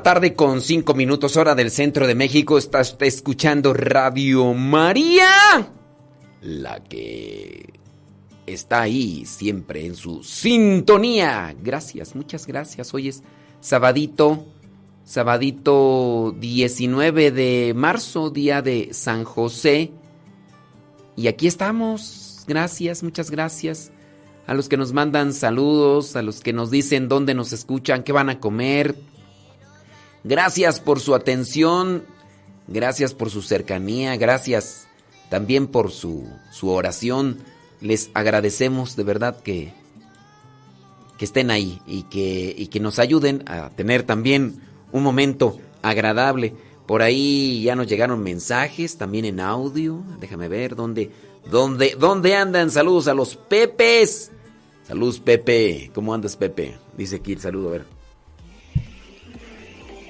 Tarde con 5 minutos hora del centro de México. Está usted escuchando Radio María. La que está ahí siempre en su sintonía. Gracias, muchas gracias. Hoy es sabadito, sabadito 19 de marzo, día de San José. Y aquí estamos. Gracias, muchas gracias. A los que nos mandan saludos, a los que nos dicen dónde nos escuchan, qué van a comer. Gracias por su atención, gracias por su cercanía, gracias también por su, su oración. Les agradecemos de verdad que, que estén ahí y que, y que nos ayuden a tener también un momento agradable. Por ahí ya nos llegaron mensajes también en audio. Déjame ver dónde, dónde, dónde andan. Saludos a los Pepes. Saludos Pepe. ¿Cómo andas Pepe? Dice aquí saludo, a ver.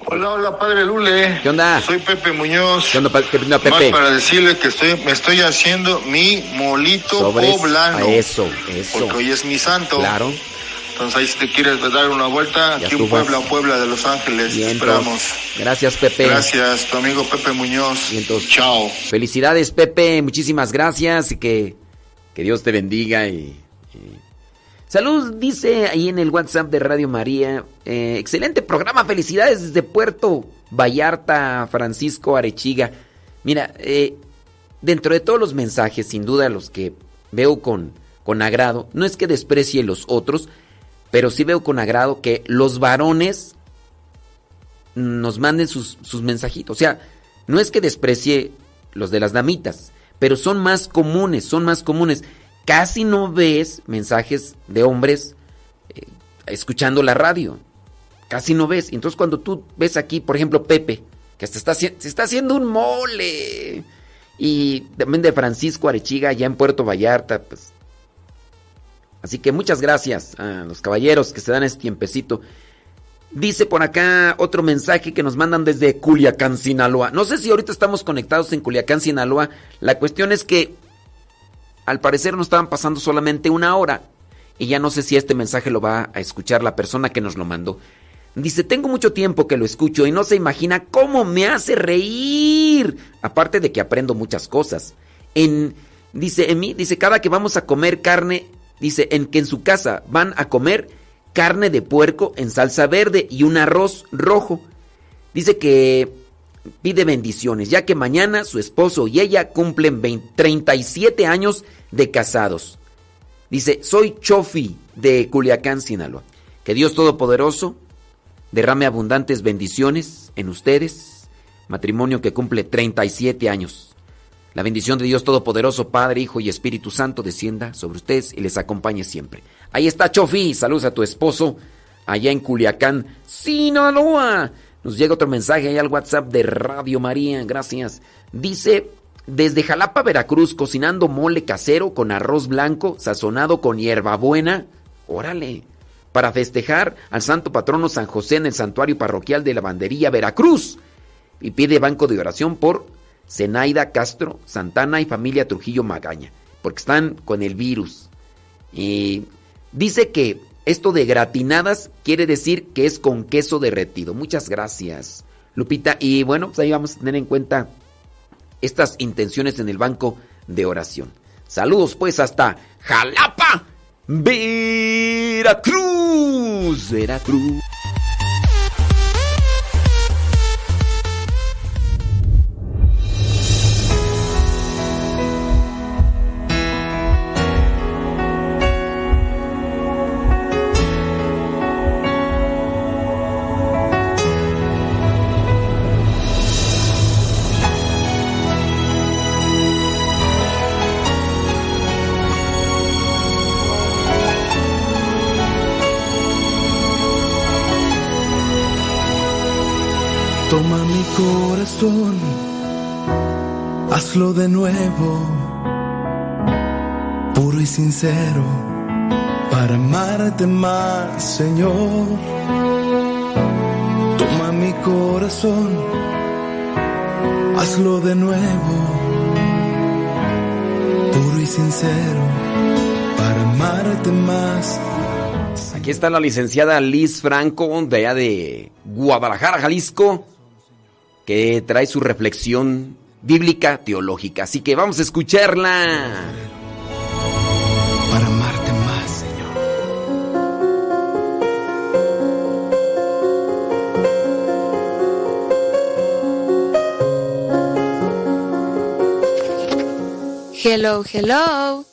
Hola, hola, padre Lule. ¿Qué onda? Soy Pepe Muñoz. ¿Qué onda, qué onda, Más Pepe? para decirle que estoy, me estoy haciendo mi molito Sobres. poblano. Eso, eso. Porque hoy es mi santo. Claro. Entonces ahí si te quieres dar una vuelta, aquí en. Puebla, Puebla de Los Ángeles. Bien, esperamos. Gracias Pepe. Gracias, tu amigo Pepe Muñoz. Chao. Felicidades Pepe, muchísimas gracias y que, que Dios te bendiga y, y- Salud, dice ahí en el WhatsApp de Radio María. eh, excelente programa, felicidades desde Puerto Vallarta, Francisco Arechiga. Mira, eh, dentro de todos los mensajes, sin duda los que veo con, con agrado, no es que desprecie los otros, pero sí veo con agrado que los varones nos manden sus, sus mensajitos. O sea, no es que desprecie los de las damitas, pero son más comunes, son más comunes. Casi no ves mensajes de hombres eh, escuchando la radio. Casi no ves. Entonces cuando tú ves aquí, por ejemplo, Pepe, que hasta está, se está haciendo un mole. Y también de Francisco Arechiga, allá en Puerto Vallarta. Pues. Así que muchas gracias a los caballeros que se dan este tiempecito. Dice por acá otro mensaje que nos mandan desde Culiacán, Sinaloa. No sé si ahorita estamos conectados en Culiacán, Sinaloa. La cuestión es que al parecer nos estaban pasando solamente una hora. Y ya no sé si este mensaje lo va a escuchar la persona que nos lo mandó. Dice, tengo mucho tiempo que lo escucho y no se imagina cómo me hace reír. Aparte de que aprendo muchas cosas. En, dice, en mí, dice, cada que vamos a comer carne, dice, en que en su casa van a comer carne de puerco en salsa verde y un arroz rojo. Dice que pide bendiciones, ya que mañana su esposo y ella cumplen 20 37 años de casados. Dice, soy Chofi de Culiacán, Sinaloa. Que Dios Todopoderoso derrame abundantes bendiciones en ustedes. Matrimonio que cumple 37 años. La bendición de Dios Todopoderoso, Padre, Hijo y Espíritu Santo descienda sobre ustedes y les acompañe siempre. Ahí está Chofi, saludos a tu esposo allá en Culiacán, Sinaloa. Nos llega otro mensaje ahí al WhatsApp de Radio María, gracias. Dice, desde Jalapa, Veracruz, cocinando mole casero con arroz blanco, sazonado con hierbabuena. Órale. Para festejar al santo patrono San José en el santuario parroquial de Lavandería, Veracruz. Y pide banco de oración por Zenaida Castro, Santana y familia Trujillo Magaña. Porque están con el virus. Y dice que esto de gratinadas quiere decir que es con queso derretido. Muchas gracias, Lupita. Y bueno, pues ahí vamos a tener en cuenta estas intenciones en el banco de oración. Saludos pues hasta Jalapa, Veracruz, Veracruz. Hazlo de nuevo, puro y sincero, para amarte más, Señor. Toma mi corazón, hazlo de nuevo, puro y sincero, para amarte más. Aquí está la licenciada Liz Franco, de allá de Guadalajara, Jalisco, que trae su reflexión bíblica teológica. Así que vamos a escucharla. Para amarte más, Señor. Hello, hello.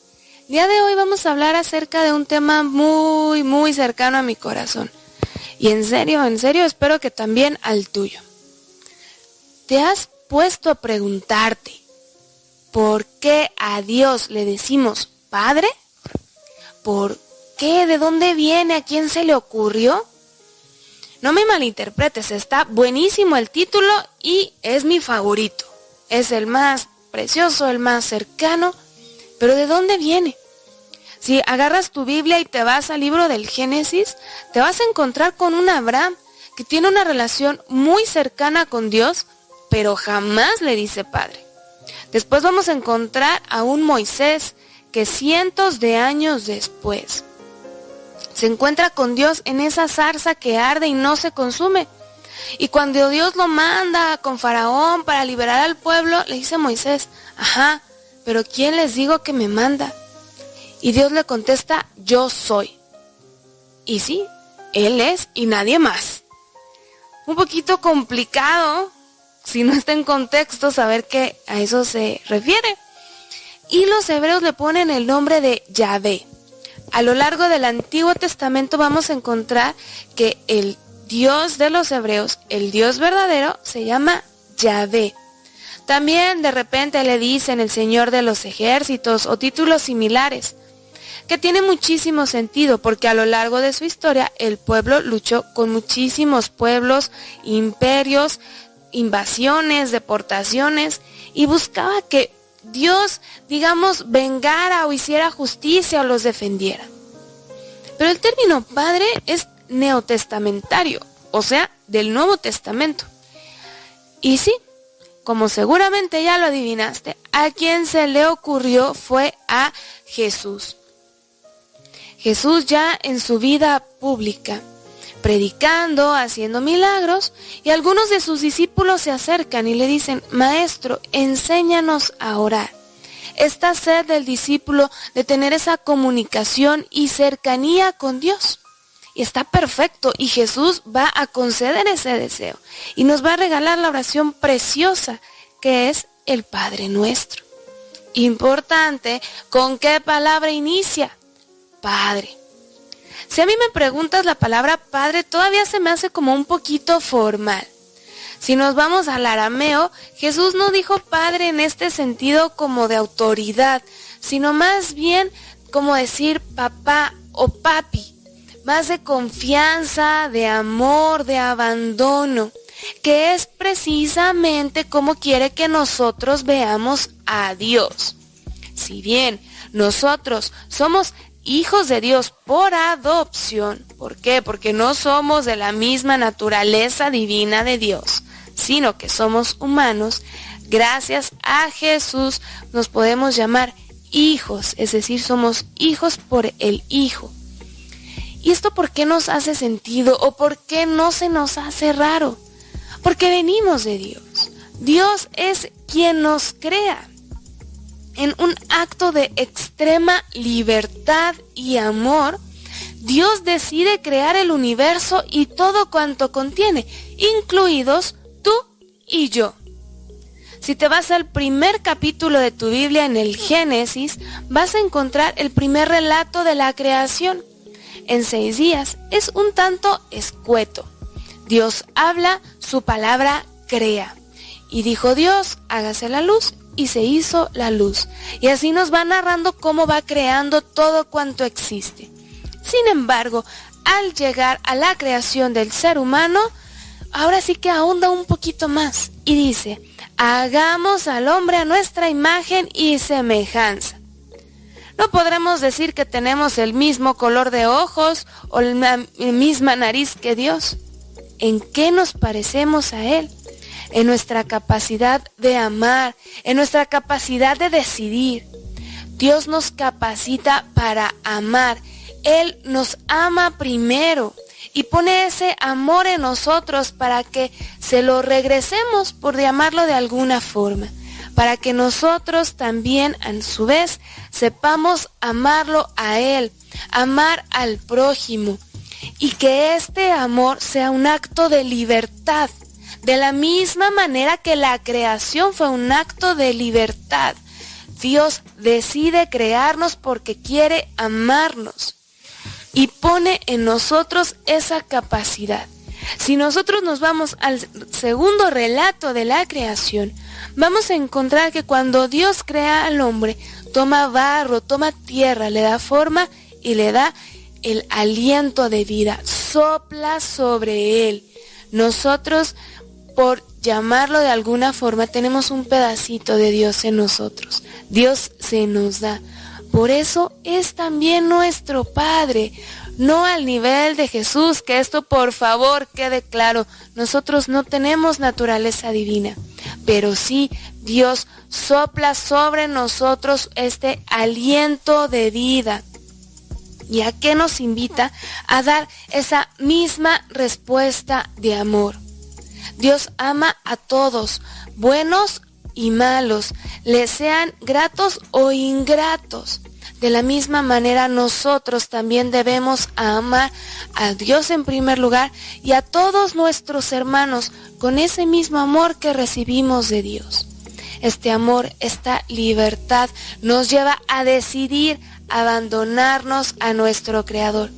Día de hoy vamos a hablar acerca de un tema muy, muy cercano a mi corazón. Y en serio, en serio, espero que también al tuyo. ¿Te has puesto a preguntarte por qué a Dios le decimos Padre? ¿Por qué? ¿De dónde viene? ¿A quién se le ocurrió? No me malinterpretes, está buenísimo el título y es mi favorito. Es el más precioso, el más cercano, pero ¿de dónde viene? Si agarras tu Biblia y te vas al libro del Génesis, te vas a encontrar con un Abraham que tiene una relación muy cercana con Dios, pero jamás le dice padre. Después vamos a encontrar a un Moisés que cientos de años después se encuentra con Dios en esa zarza que arde y no se consume. Y cuando Dios lo manda con Faraón para liberar al pueblo, le dice a Moisés, ajá, pero ¿quién les digo que me manda? Y Dios le contesta, yo soy. Y sí, Él es y nadie más. Un poquito complicado, si no está en contexto, saber que a eso se refiere. Y los hebreos le ponen el nombre de Yahvé. A lo largo del Antiguo Testamento vamos a encontrar que el Dios de los hebreos, el Dios verdadero, se llama Yahvé. También de repente le dicen el Señor de los ejércitos o títulos similares, que tiene muchísimo sentido porque a lo largo de su historia el pueblo luchó con muchísimos pueblos, imperios, invasiones, deportaciones y buscaba que Dios, digamos, vengara o hiciera justicia o los defendiera. Pero el término padre es neotestamentario, o sea, del Nuevo Testamento. Y sí, como seguramente ya lo adivinaste, a quien se le ocurrió fue a Jesús. Jesús ya en su vida pública, predicando, haciendo milagros, y algunos de sus discípulos se acercan y le dicen, Maestro, enséñanos a orar. Esta sed del discípulo de tener esa comunicación y cercanía con Dios. Y está perfecto y Jesús va a conceder ese deseo y nos va a regalar la oración preciosa que es el Padre nuestro. Importante, ¿con qué palabra inicia? Padre. Si a mí me preguntas la palabra Padre, todavía se me hace como un poquito formal. Si nos vamos al arameo, Jesús no dijo Padre en este sentido como de autoridad, sino más bien como decir papá o papi más de confianza, de amor, de abandono, que es precisamente como quiere que nosotros veamos a Dios. Si bien nosotros somos hijos de Dios por adopción, ¿por qué? Porque no somos de la misma naturaleza divina de Dios, sino que somos humanos, gracias a Jesús nos podemos llamar hijos, es decir, somos hijos por el Hijo. ¿Y esto por qué nos hace sentido o por qué no se nos hace raro? Porque venimos de Dios. Dios es quien nos crea. En un acto de extrema libertad y amor, Dios decide crear el universo y todo cuanto contiene, incluidos tú y yo. Si te vas al primer capítulo de tu Biblia en el Génesis, vas a encontrar el primer relato de la creación en seis días es un tanto escueto. Dios habla, su palabra crea. Y dijo Dios, hágase la luz, y se hizo la luz. Y así nos va narrando cómo va creando todo cuanto existe. Sin embargo, al llegar a la creación del ser humano, ahora sí que ahonda un poquito más y dice, hagamos al hombre a nuestra imagen y semejanza. No podremos decir que tenemos el mismo color de ojos o la misma nariz que Dios. ¿En qué nos parecemos a Él? En nuestra capacidad de amar, en nuestra capacidad de decidir. Dios nos capacita para amar. Él nos ama primero y pone ese amor en nosotros para que se lo regresemos, por llamarlo de alguna forma para que nosotros también, a su vez, sepamos amarlo a Él, amar al prójimo, y que este amor sea un acto de libertad, de la misma manera que la creación fue un acto de libertad. Dios decide crearnos porque quiere amarnos y pone en nosotros esa capacidad. Si nosotros nos vamos al segundo relato de la creación, vamos a encontrar que cuando Dios crea al hombre, toma barro, toma tierra, le da forma y le da el aliento de vida, sopla sobre él. Nosotros, por llamarlo de alguna forma, tenemos un pedacito de Dios en nosotros. Dios se nos da. Por eso es también nuestro Padre no al nivel de Jesús, que esto por favor quede claro, nosotros no tenemos naturaleza divina, pero sí Dios sopla sobre nosotros este aliento de vida. ¿Y a qué nos invita? A dar esa misma respuesta de amor. Dios ama a todos, buenos y malos, les sean gratos o ingratos. De la misma manera nosotros también debemos amar a Dios en primer lugar y a todos nuestros hermanos con ese mismo amor que recibimos de Dios. Este amor, esta libertad nos lleva a decidir abandonarnos a nuestro Creador.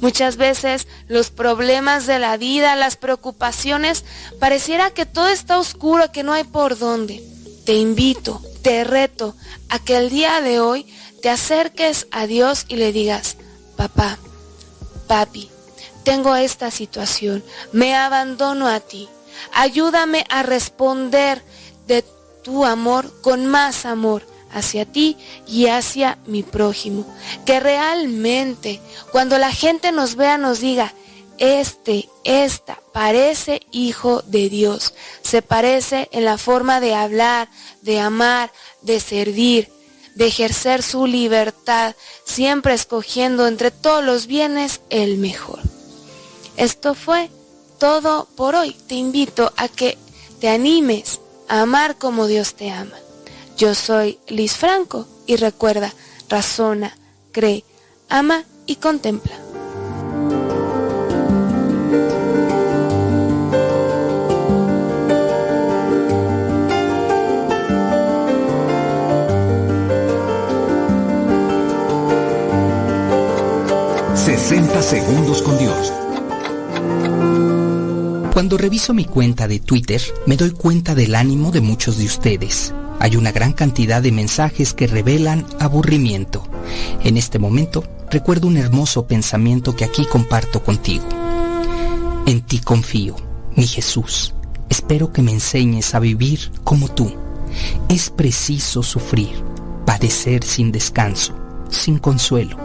Muchas veces los problemas de la vida, las preocupaciones, pareciera que todo está oscuro, que no hay por dónde. Te invito, te reto a que el día de hoy te acerques a Dios y le digas, papá, papi, tengo esta situación, me abandono a ti, ayúdame a responder de tu amor con más amor hacia ti y hacia mi prójimo. Que realmente cuando la gente nos vea nos diga, este, esta, parece hijo de Dios. Se parece en la forma de hablar, de amar, de servir, de ejercer su libertad, siempre escogiendo entre todos los bienes el mejor. Esto fue todo por hoy. Te invito a que te animes a amar como Dios te ama. Yo soy Liz Franco y recuerda, razona, cree, ama y contempla. ...60 segundos con Dios. Cuando reviso mi cuenta de Twitter, me doy cuenta del ánimo de muchos de ustedes. Hay una gran cantidad de mensajes que revelan aburrimiento. En este momento, recuerdo un hermoso pensamiento que aquí comparto contigo. En ti confío, mi Jesús. Espero que me enseñes a vivir como tú. Es preciso sufrir, padecer sin descanso, sin consuelo.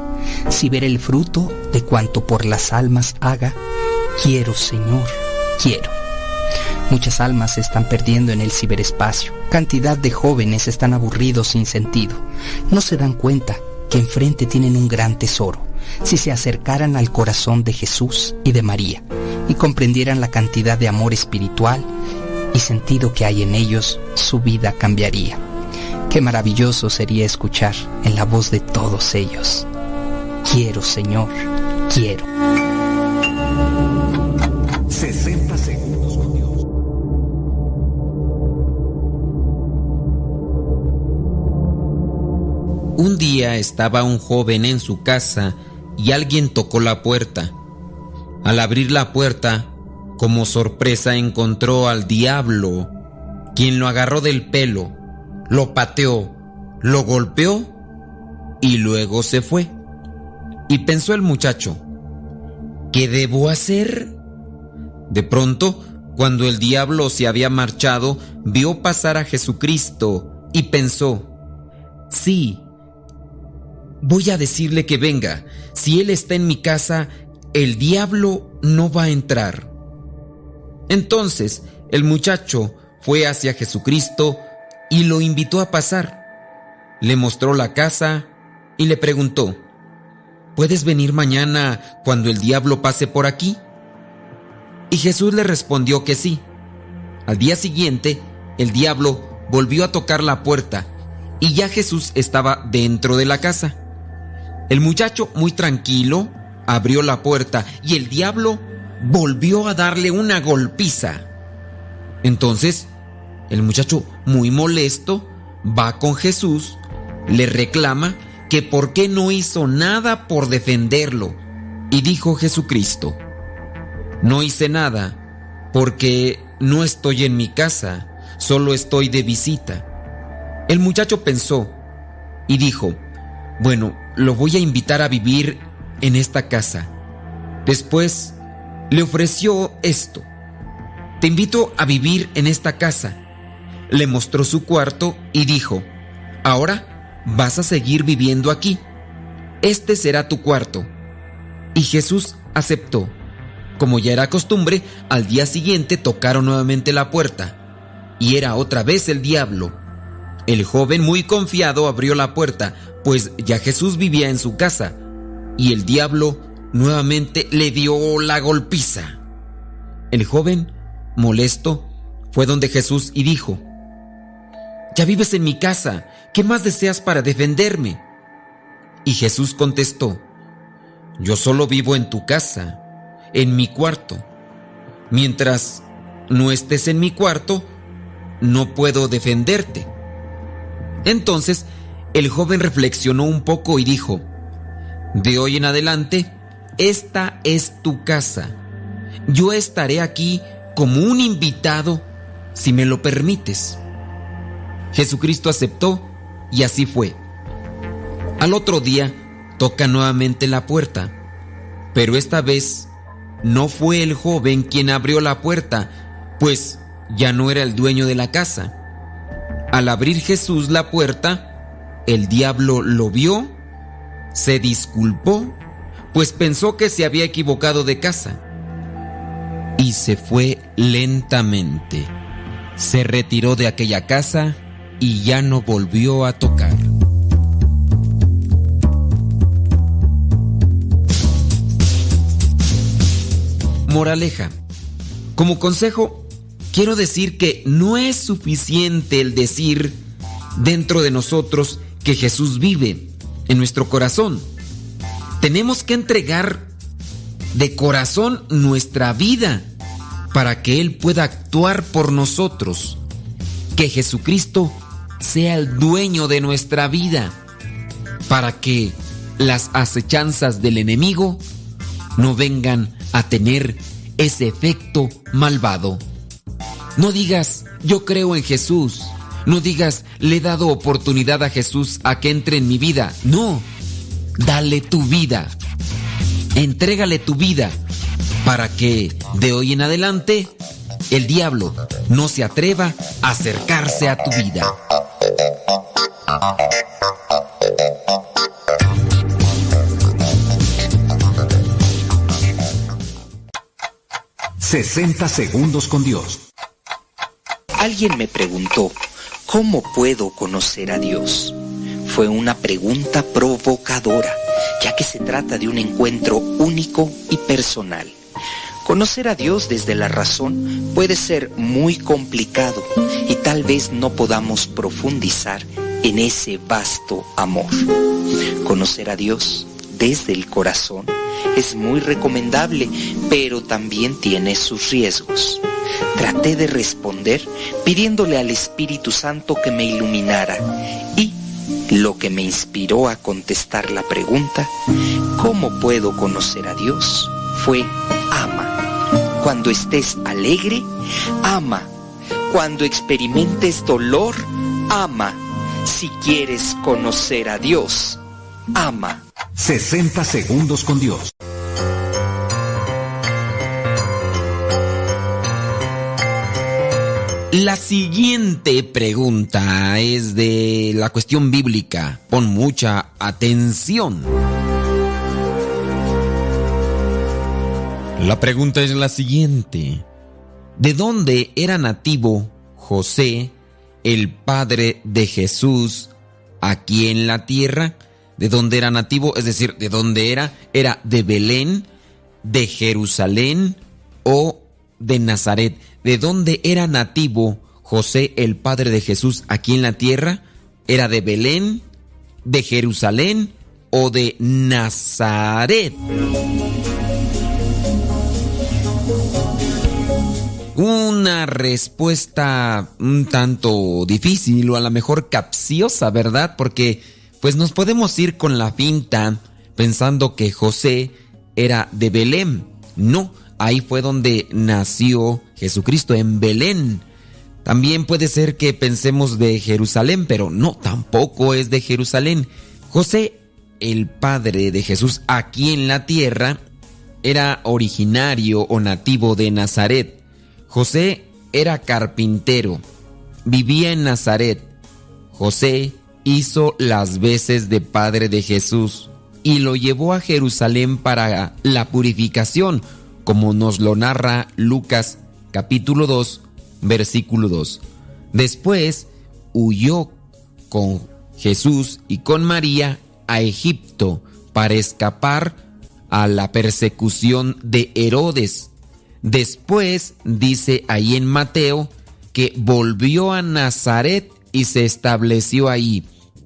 Si ver el fruto de cuanto por las almas haga, quiero, Señor, quiero. Muchas almas se están perdiendo en el ciberespacio. Cantidad de jóvenes están aburridos sin sentido. No se dan cuenta que enfrente tienen un gran tesoro. Si se acercaran al corazón de Jesús y de María y comprendieran la cantidad de amor espiritual y sentido que hay en ellos, su vida cambiaría. Qué maravilloso sería escuchar en la voz de todos ellos. Quiero, Señor, quiero. Un día estaba un joven en su casa y alguien tocó la puerta. Al abrir la puerta, como sorpresa encontró al diablo, quien lo agarró del pelo, lo pateó, lo golpeó y luego se fue. Y pensó el muchacho, ¿qué debo hacer? De pronto, cuando el diablo se había marchado, vio pasar a Jesucristo y pensó, sí, voy a decirle que venga. Si él está en mi casa, el diablo no va a entrar. Entonces el muchacho fue hacia Jesucristo y lo invitó a pasar. Le mostró la casa y le preguntó, ¿puedes venir mañana cuando el diablo pase por aquí? Y Jesús le respondió que sí. Al día siguiente, el diablo volvió a tocar la puerta y ya Jesús estaba dentro de la casa. El muchacho, muy tranquilo, abrió la puerta y el diablo volvió a darle una golpiza. Entonces, el muchacho, muy molesto, va con Jesús, le reclama que por qué no hizo nada por defenderlo. Y dijo Jesucristo, no hice nada porque no estoy en mi casa, solo estoy de visita. El muchacho pensó y dijo, bueno, lo voy a invitar a vivir en esta casa. Después le ofreció esto. Te invito a vivir en esta casa. Le mostró su cuarto y dijo, ahora vas a seguir viviendo aquí. Este será tu cuarto. Y Jesús aceptó. Como ya era costumbre, al día siguiente tocaron nuevamente la puerta. Y era otra vez el diablo. El joven muy confiado abrió la puerta, pues ya Jesús vivía en su casa. Y el diablo nuevamente le dio la golpiza. El joven, molesto, fue donde Jesús y dijo, Ya vives en mi casa, ¿qué más deseas para defenderme? Y Jesús contestó, Yo solo vivo en tu casa, en mi cuarto. Mientras no estés en mi cuarto, no puedo defenderte. Entonces el joven reflexionó un poco y dijo, De hoy en adelante, esta es tu casa. Yo estaré aquí como un invitado si me lo permites. Jesucristo aceptó y así fue. Al otro día toca nuevamente la puerta, pero esta vez no fue el joven quien abrió la puerta, pues ya no era el dueño de la casa. Al abrir Jesús la puerta, el diablo lo vio, se disculpó, pues pensó que se había equivocado de casa. Y se fue lentamente. Se retiró de aquella casa y ya no volvió a tocar. Moraleja. Como consejo, quiero decir que no es suficiente el decir dentro de nosotros que Jesús vive en nuestro corazón. Tenemos que entregar de corazón nuestra vida para que Él pueda actuar por nosotros. Que Jesucristo sea el dueño de nuestra vida para que las acechanzas del enemigo no vengan a tener ese efecto malvado. No digas, yo creo en Jesús. No digas, le he dado oportunidad a Jesús a que entre en mi vida. No, dale tu vida. Entrégale tu vida para que de hoy en adelante el diablo no se atreva a acercarse a tu vida. 60 segundos con Dios. Alguien me preguntó, ¿cómo puedo conocer a Dios? Fue una pregunta provocadora, ya que se trata de un encuentro único y personal. Conocer a Dios desde la razón puede ser muy complicado y tal vez no podamos profundizar en ese vasto amor. Conocer a Dios desde el corazón es muy recomendable, pero también tiene sus riesgos. Traté de responder pidiéndole al Espíritu Santo que me iluminara y lo que me inspiró a contestar la pregunta, ¿cómo puedo conocer a Dios? fue ama. Cuando estés alegre, ama. Cuando experimentes dolor, ama. Si quieres conocer a Dios, ama. 60 segundos con Dios. La siguiente pregunta es de la cuestión bíblica. Pon mucha atención. La pregunta es la siguiente. ¿De dónde era nativo José, el padre de Jesús, aquí en la tierra? ¿De dónde era nativo? Es decir, ¿de dónde era? ¿Era de Belén, de Jerusalén o de Nazaret? ¿De dónde era nativo José, el padre de Jesús, aquí en la tierra? ¿Era de Belén, de Jerusalén o de Nazaret? Una respuesta un tanto difícil o a lo mejor capciosa, ¿verdad? Porque pues nos podemos ir con la finta pensando que José era de Belén. No, ahí fue donde nació Jesucristo, en Belén. También puede ser que pensemos de Jerusalén, pero no, tampoco es de Jerusalén. José, el padre de Jesús aquí en la tierra, era originario o nativo de Nazaret. José era carpintero, vivía en Nazaret. José hizo las veces de padre de Jesús y lo llevó a Jerusalén para la purificación, como nos lo narra Lucas capítulo 2, versículo 2. Después huyó con Jesús y con María a Egipto para escapar a la persecución de Herodes. Después dice ahí en Mateo que volvió a Nazaret y se estableció ahí.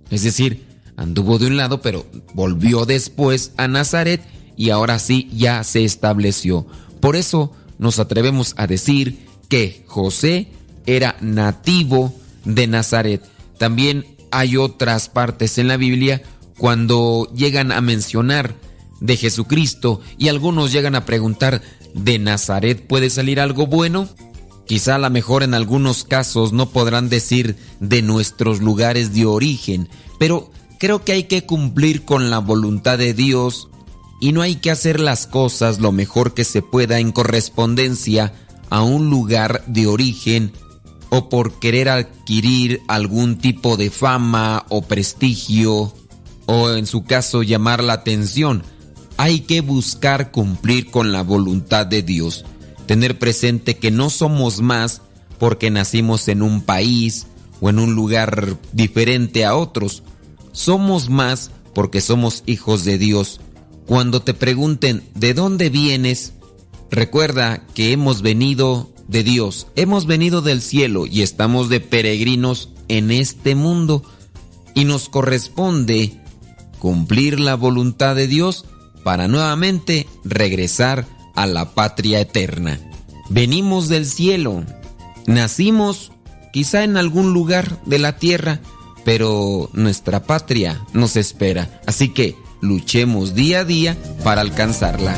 Es decir, anduvo de un lado, pero volvió después a Nazaret y ahora sí ya se estableció. Por eso nos atrevemos a decir que José era nativo de Nazaret. También hay otras partes en la Biblia cuando llegan a mencionar de Jesucristo y algunos llegan a preguntar, ¿de Nazaret puede salir algo bueno? Quizá a lo mejor en algunos casos no podrán decir de nuestros lugares de origen, pero creo que hay que cumplir con la voluntad de Dios y no hay que hacer las cosas lo mejor que se pueda en correspondencia a un lugar de origen o por querer adquirir algún tipo de fama o prestigio o en su caso llamar la atención. Hay que buscar cumplir con la voluntad de Dios, tener presente que no somos más porque nacimos en un país o en un lugar diferente a otros. Somos más porque somos hijos de Dios. Cuando te pregunten ¿de dónde vienes? Recuerda que hemos venido de Dios, hemos venido del cielo y estamos de peregrinos en este mundo y nos corresponde cumplir la voluntad de Dios para nuevamente regresar a la patria eterna. Venimos del cielo, nacimos quizá en algún lugar de la tierra, pero nuestra patria nos espera, así que luchemos día a día para alcanzarla.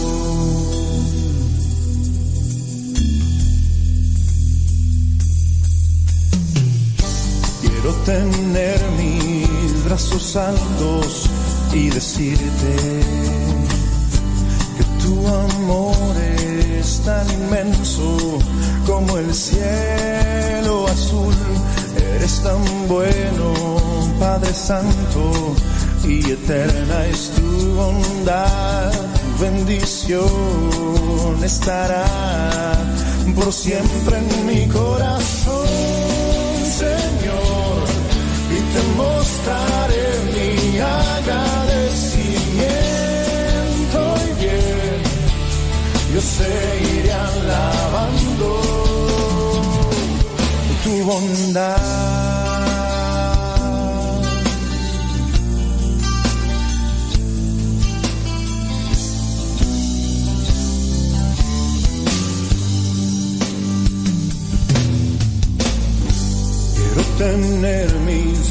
Quiero tener mis brazos altos y decirte que tu amor es tan inmenso como el cielo azul. Eres tan bueno, Padre Santo, y eterna es tu bondad. Tu bendición estará por siempre en mi corazón. Te mostraré mi agradecimiento y bien, yo seguiré alabando tu bondad. Quiero tener mis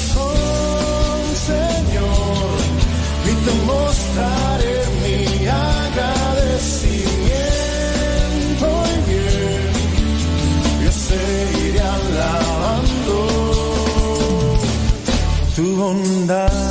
Te mostraré mi agradecimiento. Y bien, yo seguiré alabando tu bondad,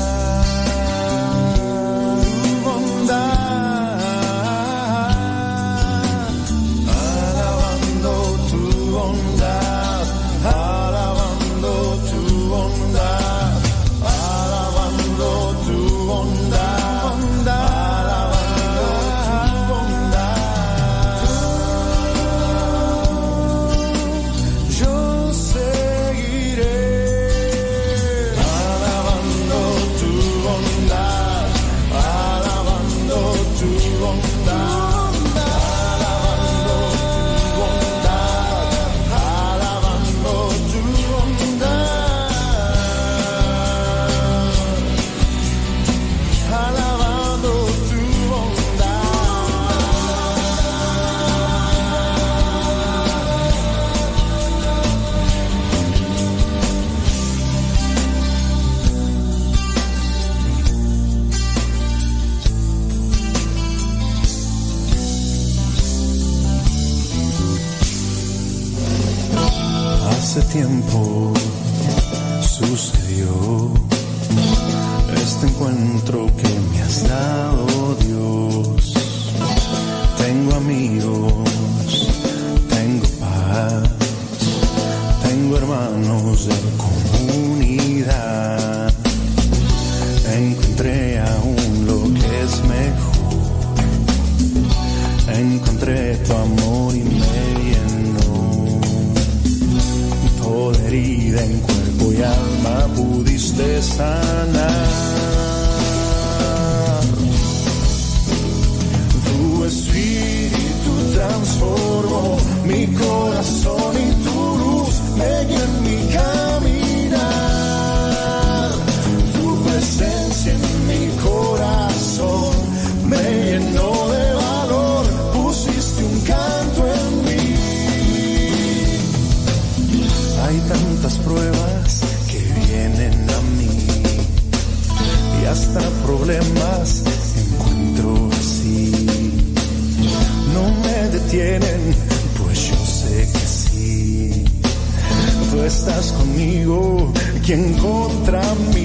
quien contra mí.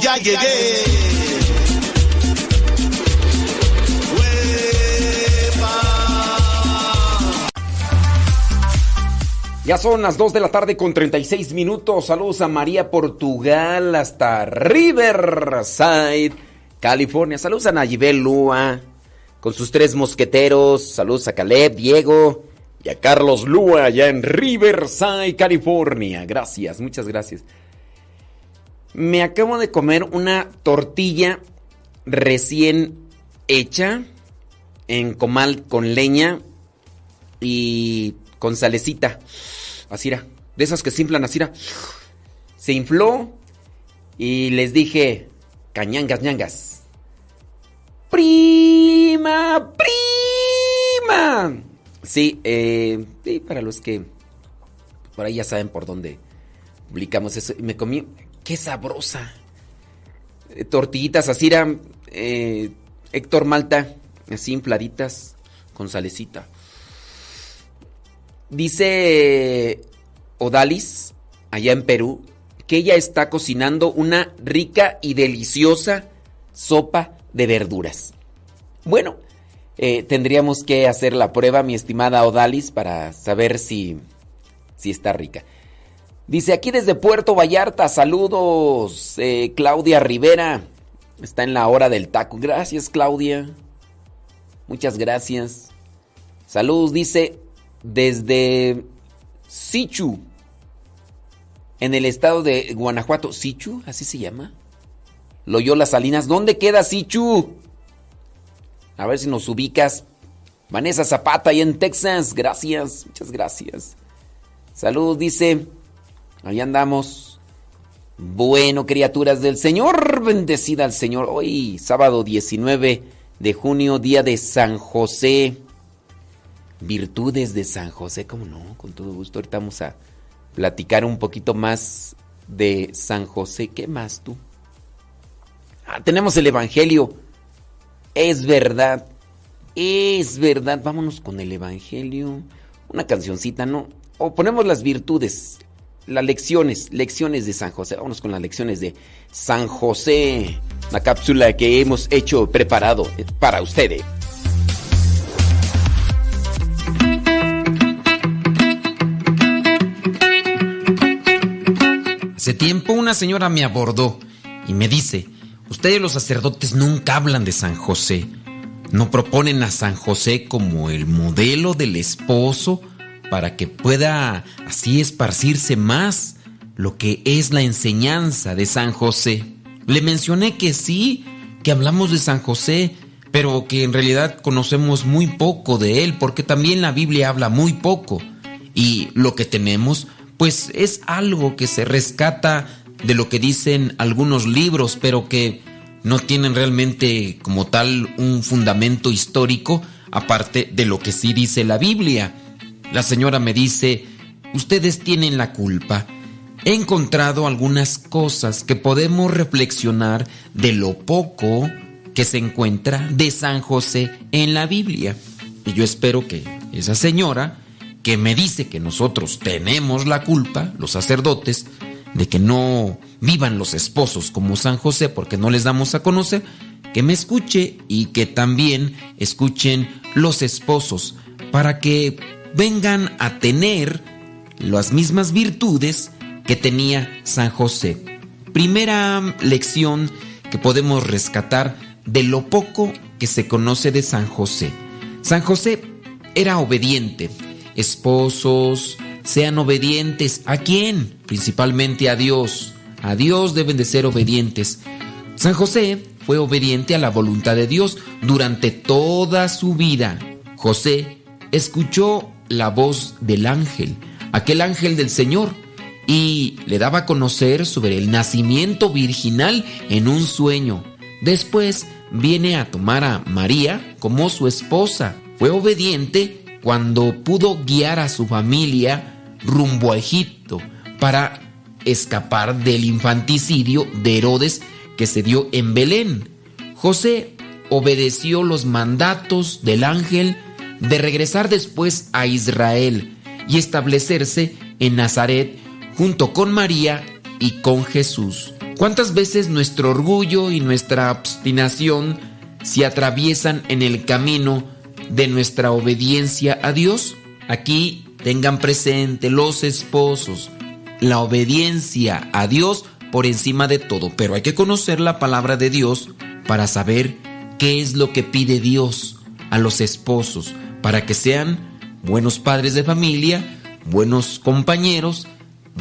Ya llegué. Ya son las 2 de la tarde con 36 minutos. Saludos a María Portugal hasta Riverside, California. Saludos a Nayibel Lua con sus tres mosqueteros. Saludos a Caleb, Diego y a Carlos Lua allá en Riverside, California. Gracias, muchas gracias. Me acabo de comer una tortilla recién hecha en comal con leña y con salecita. Así era. De esas que se inflan así era. Se infló y les dije, cañangas, ñangas. Prima, prima. Sí, eh, sí, para los que por ahí ya saben por dónde publicamos eso. Me comí, qué sabrosa. Eh, tortillitas así eh, Héctor Malta, así infladitas, con salecita. Dice Odalis, allá en Perú, que ella está cocinando una rica y deliciosa sopa de verduras. Bueno, eh, tendríamos que hacer la prueba, mi estimada Odalis, para saber si, si está rica. Dice aquí desde Puerto Vallarta, saludos, eh, Claudia Rivera. Está en la hora del taco. Gracias, Claudia. Muchas gracias. Saludos, dice, desde Sichu. En el estado de Guanajuato. ¿Sichu? ¿Así se llama? Loyola Salinas. ¿Dónde queda Sichu? A ver si nos ubicas. Vanessa Zapata, ahí en Texas. Gracias, muchas gracias. Saludos, dice. Ahí andamos. Bueno, criaturas del Señor, bendecida al Señor. Hoy, sábado 19 de junio, día de San José. Virtudes de San José, ¿cómo no? Con todo gusto. Ahorita vamos a platicar un poquito más de San José. ¿Qué más tú? Ah, tenemos el Evangelio. Es verdad. Es verdad. Vámonos con el Evangelio. Una cancioncita, ¿no? O ponemos las virtudes. Las lecciones. Lecciones de San José. Vámonos con las lecciones de San José. La cápsula que hemos hecho, preparado para ustedes. Hace tiempo una señora me abordó y me dice, ustedes los sacerdotes nunca hablan de San José, no proponen a San José como el modelo del esposo para que pueda así esparcirse más lo que es la enseñanza de San José. Le mencioné que sí, que hablamos de San José, pero que en realidad conocemos muy poco de él, porque también la Biblia habla muy poco. Y lo que tenemos pues es algo que se rescata de lo que dicen algunos libros, pero que no tienen realmente como tal un fundamento histórico, aparte de lo que sí dice la Biblia. La señora me dice, ustedes tienen la culpa. He encontrado algunas cosas que podemos reflexionar de lo poco que se encuentra de San José en la Biblia. Y yo espero que esa señora que me dice que nosotros tenemos la culpa, los sacerdotes, de que no vivan los esposos como San José porque no les damos a conocer, que me escuche y que también escuchen los esposos para que vengan a tener las mismas virtudes que tenía San José. Primera lección que podemos rescatar de lo poco que se conoce de San José. San José era obediente, esposos, sean obedientes. ¿A quién? Principalmente a Dios. A Dios deben de ser obedientes. San José fue obediente a la voluntad de Dios durante toda su vida. José escuchó la voz del ángel, aquel ángel del Señor, y le daba a conocer sobre el nacimiento virginal en un sueño. Después viene a tomar a María como su esposa. Fue obediente cuando pudo guiar a su familia rumbo a Egipto para escapar del infanticidio de Herodes que se dio en Belén. José obedeció los mandatos del ángel de regresar después a Israel y establecerse en Nazaret junto con María y con Jesús. ¿Cuántas veces nuestro orgullo y nuestra obstinación se atraviesan en el camino de nuestra obediencia a Dios? Aquí tengan presente los esposos, la obediencia a Dios por encima de todo, pero hay que conocer la palabra de Dios para saber qué es lo que pide Dios a los esposos, para que sean buenos padres de familia, buenos compañeros,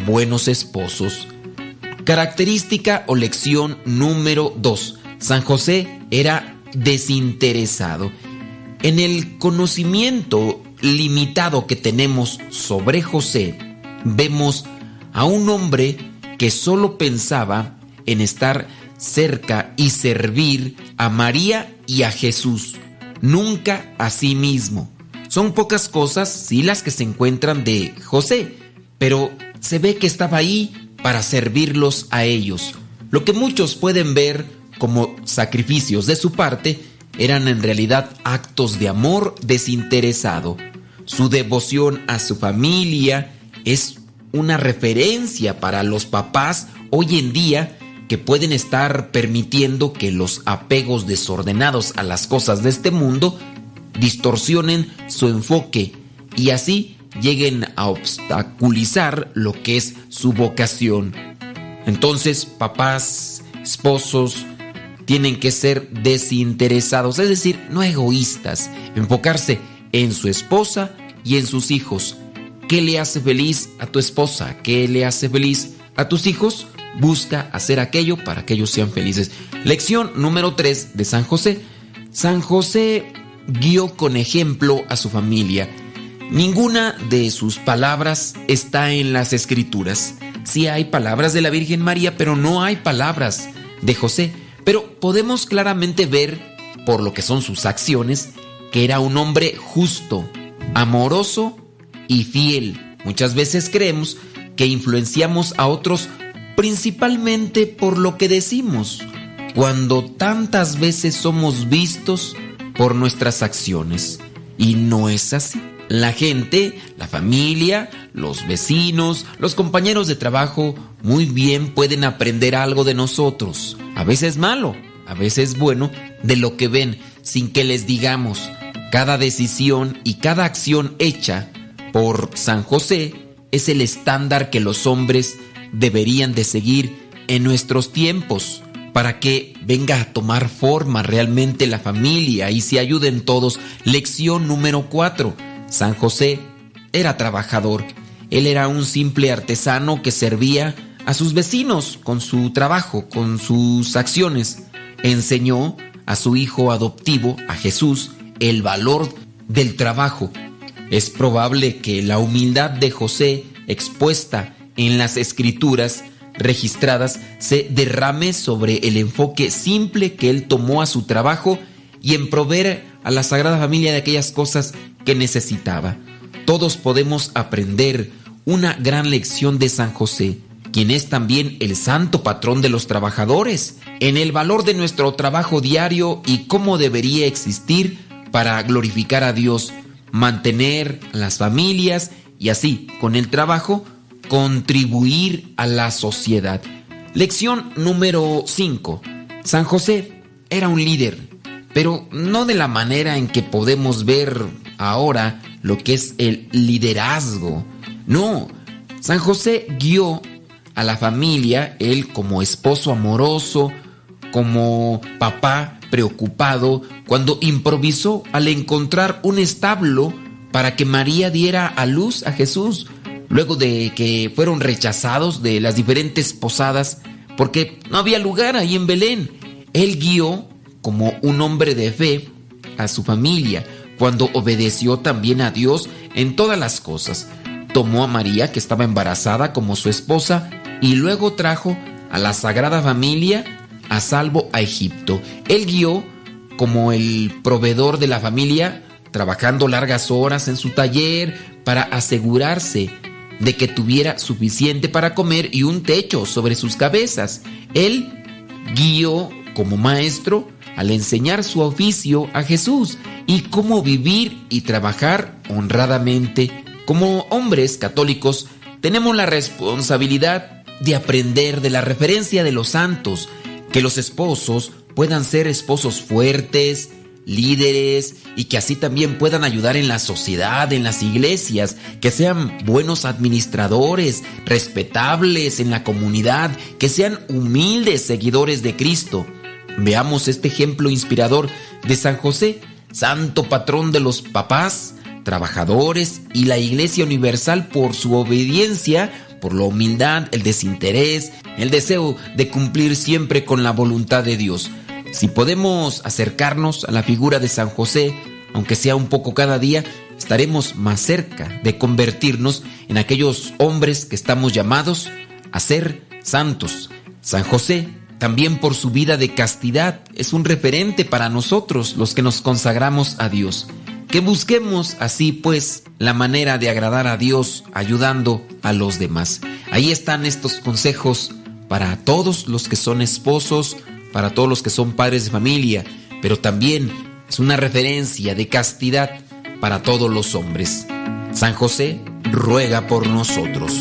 buenos esposos. Característica o lección número 2. San José era desinteresado. En el conocimiento limitado que tenemos sobre José, vemos a un hombre que solo pensaba en estar cerca y servir a María y a Jesús, nunca a sí mismo. Son pocas cosas, sí, las que se encuentran de José, pero se ve que estaba ahí para servirlos a ellos. Lo que muchos pueden ver como sacrificios de su parte eran en realidad actos de amor desinteresado. Su devoción a su familia es una referencia para los papás hoy en día que pueden estar permitiendo que los apegos desordenados a las cosas de este mundo distorsionen su enfoque y así lleguen a obstaculizar lo que es su vocación. Entonces, papás, esposos, tienen que ser desinteresados, es decir, no egoístas, enfocarse en su esposa y en sus hijos. ¿Qué le hace feliz a tu esposa? ¿Qué le hace feliz a tus hijos? Busca hacer aquello para que ellos sean felices. Lección número 3 de San José. San José guió con ejemplo a su familia. Ninguna de sus palabras está en las escrituras. Sí hay palabras de la Virgen María, pero no hay palabras de José. Pero podemos claramente ver, por lo que son sus acciones, que era un hombre justo, amoroso y fiel. Muchas veces creemos que influenciamos a otros principalmente por lo que decimos, cuando tantas veces somos vistos por nuestras acciones. Y no es así. La gente, la familia, los vecinos, los compañeros de trabajo muy bien pueden aprender algo de nosotros. A veces malo, a veces bueno, de lo que ven sin que les digamos. Cada decisión y cada acción hecha por San José es el estándar que los hombres deberían de seguir en nuestros tiempos para que venga a tomar forma realmente la familia y se ayuden todos. Lección número 4. San José era trabajador. Él era un simple artesano que servía a sus vecinos con su trabajo, con sus acciones. Enseñó a su hijo adoptivo, a Jesús, el valor del trabajo. Es probable que la humildad de José expuesta en las escrituras registradas se derrame sobre el enfoque simple que él tomó a su trabajo y en proveer a la Sagrada Familia de aquellas cosas que necesitaba. Todos podemos aprender una gran lección de San José, quien es también el santo patrón de los trabajadores, en el valor de nuestro trabajo diario y cómo debería existir para glorificar a Dios, mantener las familias y así, con el trabajo, contribuir a la sociedad. Lección número 5. San José era un líder, pero no de la manera en que podemos ver ahora lo que es el liderazgo. No, San José guió a la familia, él como esposo amoroso, como papá preocupado, cuando improvisó al encontrar un establo para que María diera a luz a Jesús luego de que fueron rechazados de las diferentes posadas porque no había lugar ahí en Belén. Él guió como un hombre de fe a su familia cuando obedeció también a Dios en todas las cosas. Tomó a María, que estaba embarazada, como su esposa, y luego trajo a la Sagrada Familia a salvo a Egipto. Él guió como el proveedor de la familia, trabajando largas horas en su taller para asegurarse de que tuviera suficiente para comer y un techo sobre sus cabezas. Él guió como maestro al enseñar su oficio a Jesús y cómo vivir y trabajar honradamente. Como hombres católicos tenemos la responsabilidad de aprender de la referencia de los santos, que los esposos puedan ser esposos fuertes, líderes y que así también puedan ayudar en la sociedad, en las iglesias, que sean buenos administradores, respetables en la comunidad, que sean humildes seguidores de Cristo. Veamos este ejemplo inspirador de San José, santo patrón de los papás, trabajadores y la Iglesia Universal por su obediencia, por la humildad, el desinterés, el deseo de cumplir siempre con la voluntad de Dios. Si podemos acercarnos a la figura de San José, aunque sea un poco cada día, estaremos más cerca de convertirnos en aquellos hombres que estamos llamados a ser santos. San José, también por su vida de castidad, es un referente para nosotros los que nos consagramos a Dios. Que busquemos así pues la manera de agradar a Dios ayudando a los demás. Ahí están estos consejos para todos los que son esposos, para todos los que son padres de familia, pero también es una referencia de castidad para todos los hombres. San José ruega por nosotros.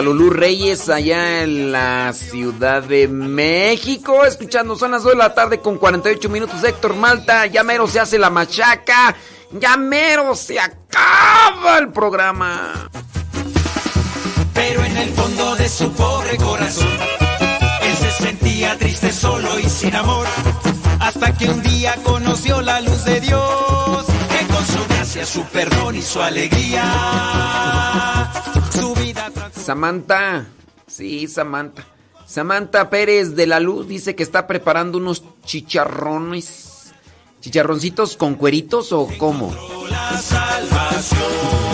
A Lulú Reyes allá en la Ciudad de México. Escuchando, son las 2 de la tarde con 48 minutos. Héctor Malta, ya mero se hace la machaca. Ya mero se acaba el programa. Pero en el fondo de su pobre corazón, él se sentía triste, solo y sin amor. Hasta que un día conoció la luz de Dios, que con su gracia, su perdón y su alegría, su vida Samantha, sí, Samantha. Samantha Pérez de la Luz dice que está preparando unos chicharrones. ¿Chicharroncitos con cueritos o cómo? la salvación.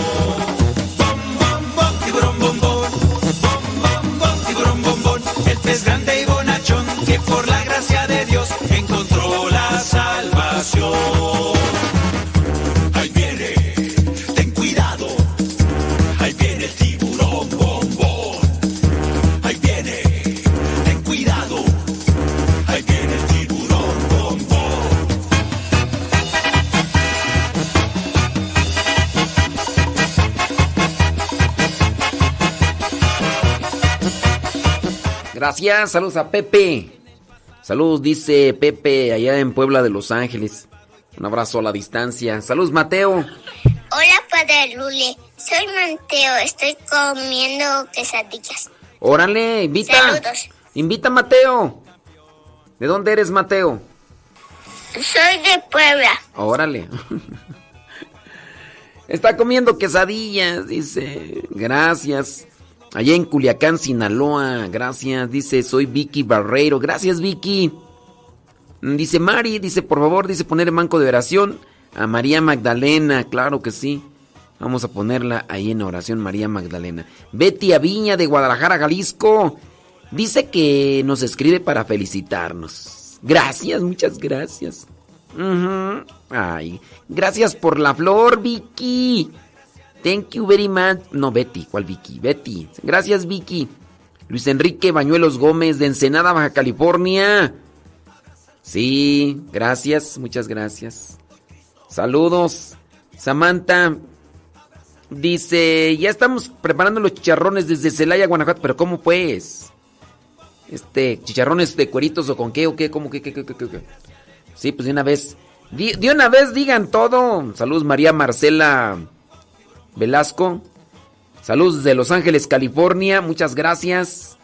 Gracias, saludos a Pepe. Saludos, dice Pepe, allá en Puebla de Los Ángeles. Un abrazo a la distancia. Saludos, Mateo. Hola, padre Lule. Soy Mateo. Estoy comiendo quesadillas. Órale, invita. Saludos. Invita a Mateo. ¿De dónde eres, Mateo? Soy de Puebla. Órale. Está comiendo quesadillas, dice. Gracias. Allá en Culiacán, Sinaloa. Gracias. Dice, soy Vicky Barreiro. Gracias, Vicky. Mm, Dice Mari, dice, por favor, dice poner en banco de oración a María Magdalena. Claro que sí. Vamos a ponerla ahí en oración, María Magdalena. Betty Aviña de Guadalajara, Jalisco. Dice que nos escribe para felicitarnos. Gracias, muchas gracias. Ay, gracias por la flor, Vicky. Thank you very much. No, Betty, ¿cuál Vicky? Betty. Gracias, Vicky. Luis Enrique Bañuelos Gómez de Ensenada, Baja California. Sí, gracias, muchas gracias. Saludos. Samantha dice, ya estamos preparando los chicharrones desde Celaya, Guanajuato, pero ¿cómo pues? Este, chicharrones de cueritos o con qué o qué, cómo qué, qué, qué, qué, qué? Sí, pues de una vez. De una vez digan todo. Saludos María Marcela Velasco. Saludos de Los Ángeles, California. Muchas gracias.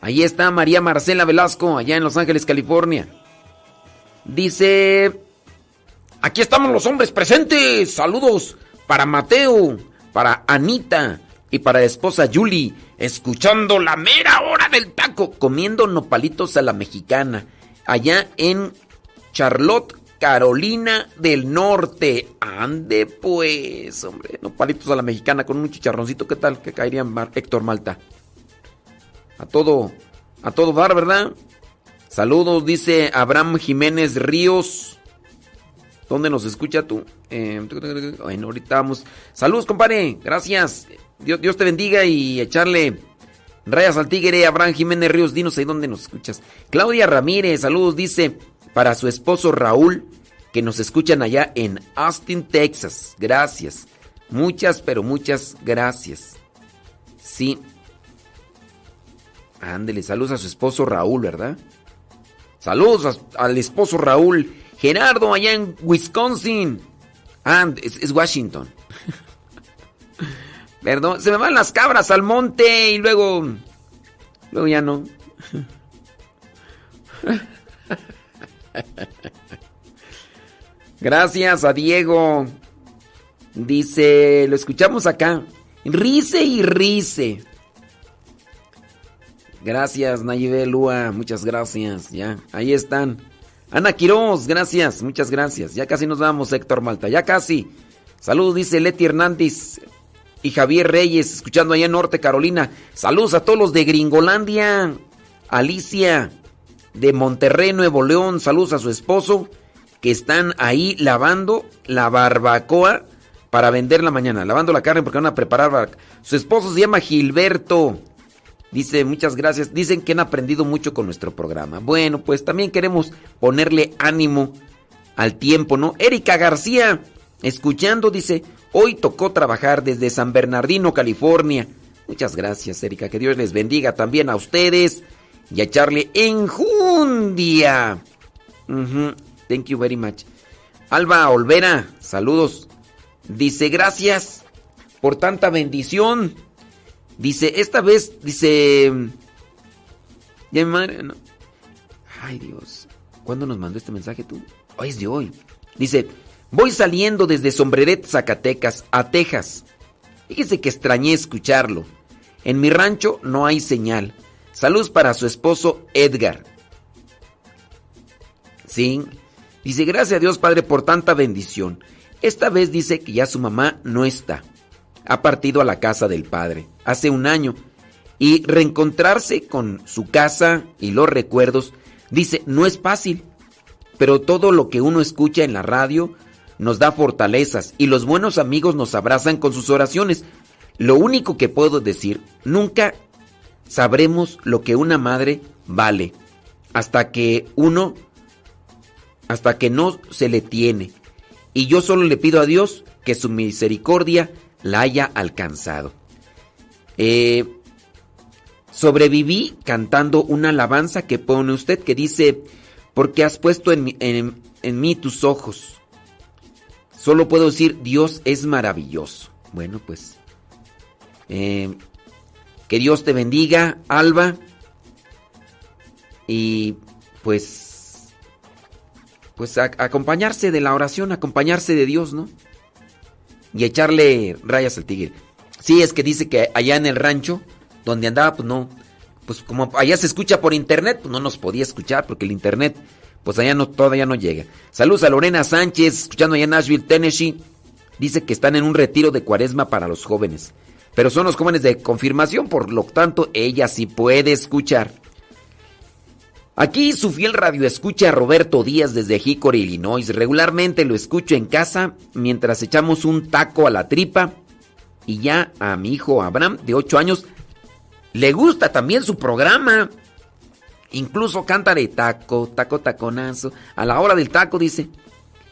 Ahí está María Marcela Velasco, allá en Los Ángeles, California. Dice, aquí estamos los hombres presentes. Saludos para Mateo, para Anita y para la esposa Julie, escuchando la mera hora del taco, comiendo nopalitos a la mexicana, allá en Charlotte, Carolina del Norte. Ande pues, hombre, nopalitos a la mexicana con un chicharroncito, ¿qué tal? Que caería Mar- Héctor Malta. A todo, a todo dar, ¿verdad? Saludos, dice Abraham Jiménez Ríos. ¿Dónde nos escucha tú? Eh, bueno, ahorita vamos. Saludos, compadre. Gracias. Dios, Dios te bendiga y echarle rayas al tigre. Abraham Jiménez Ríos, dinos ahí dónde nos escuchas. Claudia Ramírez, saludos, dice para su esposo Raúl, que nos escuchan allá en Austin, Texas. Gracias. Muchas, pero muchas gracias. Sí. Ándele, saludos a su esposo Raúl, ¿verdad? Saludos a- al esposo Raúl. Gerardo, allá en Wisconsin. Ah, es, es Washington. Perdón, se me van las cabras al monte y luego. Luego ya no. Gracias a Diego. Dice, lo escuchamos acá. Rice y rice. Gracias, Nayibel Lua, muchas gracias. Ya, ahí están. Ana Quiroz, gracias, muchas gracias. Ya casi nos vamos, Héctor Malta, ya casi. Saludos, dice Leti Hernández y Javier Reyes, escuchando allá en Norte Carolina. Saludos a todos los de Gringolandia. Alicia de Monterrey, Nuevo León. Saludos a su esposo que están ahí lavando la barbacoa para venderla mañana. Lavando la carne porque van a preparar. bar- Su esposo se llama Gilberto. Dice, muchas gracias. Dicen que han aprendido mucho con nuestro programa. Bueno, pues también queremos ponerle ánimo al tiempo, ¿no? Erika García. escuchando, dice, hoy tocó trabajar desde San Bernardino, California. Muchas gracias, Erika. Que Dios les bendiga también a ustedes y a echarle enjundia. Ujú, Thank you very much. Alba Olvera, saludos. Dice, gracias por tanta bendición. Dice, esta vez, dice... Ya mi madre, no. Ay Dios, ¿cuándo nos mandó este mensaje tú? Hoy es de hoy. Dice, voy saliendo desde Sombreret, Zacatecas, a Texas. Fíjese que extrañé escucharlo. En mi rancho no hay señal. Saludos para su esposo Edgar. Sí. Dice, gracias a Dios Padre por tanta bendición. Esta vez dice que ya su mamá no está. Ha partido a la casa del Padre hace un año. Y reencontrarse con su casa y los recuerdos, dice, no es fácil. Pero todo lo que uno escucha en la radio nos da fortalezas y los buenos amigos nos abrazan con sus oraciones. Lo único que puedo decir, nunca sabremos lo que una madre vale hasta que uno, hasta que no se le tiene. Y yo solo le pido a Dios que su misericordia la haya alcanzado. Eh, sobreviví cantando una alabanza que pone usted que dice, porque has puesto en, en- en mí tus ojos. Solo puedo decir, Dios es maravilloso. Bueno, pues, eh, que Dios te bendiga, Alba. Y pues, pues a- acompañarse de la oración, acompañarse de Dios, ¿no? Y echarle rayas al tigre. Sí, es que dice que allá en el rancho, donde andaba, pues no, pues como allá se escucha por internet, pues no nos podía escuchar porque el internet, pues allá no, todavía no llega. Saludos a Lorena Sánchez, escuchando allá en Nashville, Tennessee. Dice que están en un retiro de cuaresma para los jóvenes. Pero son los jóvenes de confirmación, por lo tanto, ella sí puede escuchar. Aquí su fiel radio escucha a Roberto Díaz desde Hickory, Illinois. Regularmente lo escucho en casa mientras echamos un taco a la tripa. Y ya a mi hijo Abraham, de 8 años, le gusta también su programa. Incluso canta de taco, taco, taconazo. A la hora del taco dice.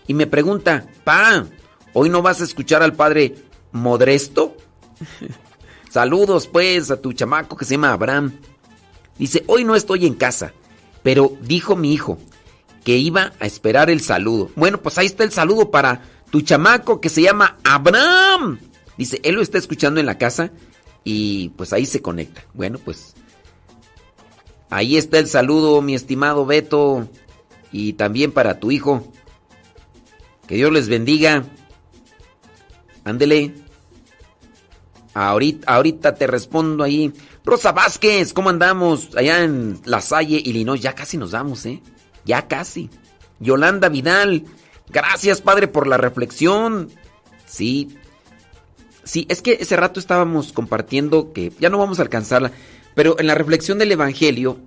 Y me pregunta, pa, ¿hoy no vas a escuchar al padre Modresto? Saludos pues a tu chamaco que se llama Abraham. Dice, hoy no estoy en casa, pero dijo mi hijo que iba a esperar el saludo. Bueno, pues ahí está el saludo para tu chamaco que se llama Abraham. Dice, él lo está escuchando en la casa y pues ahí se conecta. Bueno, pues ahí está el saludo, mi estimado Beto, y también para tu hijo. Que Dios les bendiga. Ándele. Ahorita, ahorita te respondo ahí. Rosa Vázquez, ¿cómo andamos? Allá en La Salle, Illinois. Ya casi nos damos, ¿eh? Ya casi. Yolanda Vidal. Gracias, padre, por la reflexión. Sí. Sí, es que ese rato estábamos compartiendo que ya no vamos a alcanzarla. Pero en la reflexión del Evangelio,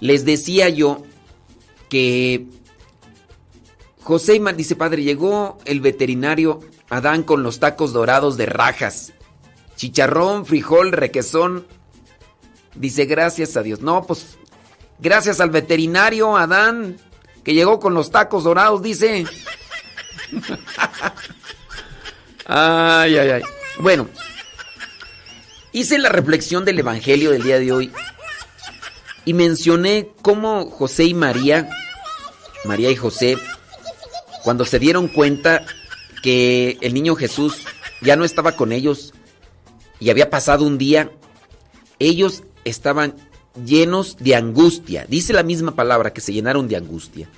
les decía yo que José Ima- dice, padre, llegó el veterinario Adán con los tacos dorados de rajas. Chicharrón, frijol, requesón. Dice, gracias a Dios. No, pues, gracias al veterinario Adán, que llegó con los tacos dorados, dice. ay, ay, ay. Bueno, hice la reflexión del Evangelio del día de hoy y mencioné cómo José y María, María y José, cuando se dieron cuenta que el niño Jesús ya no estaba con ellos y había pasado un día, ellos estaban llenos de angustia. Dice la misma palabra que se llenaron de angustia.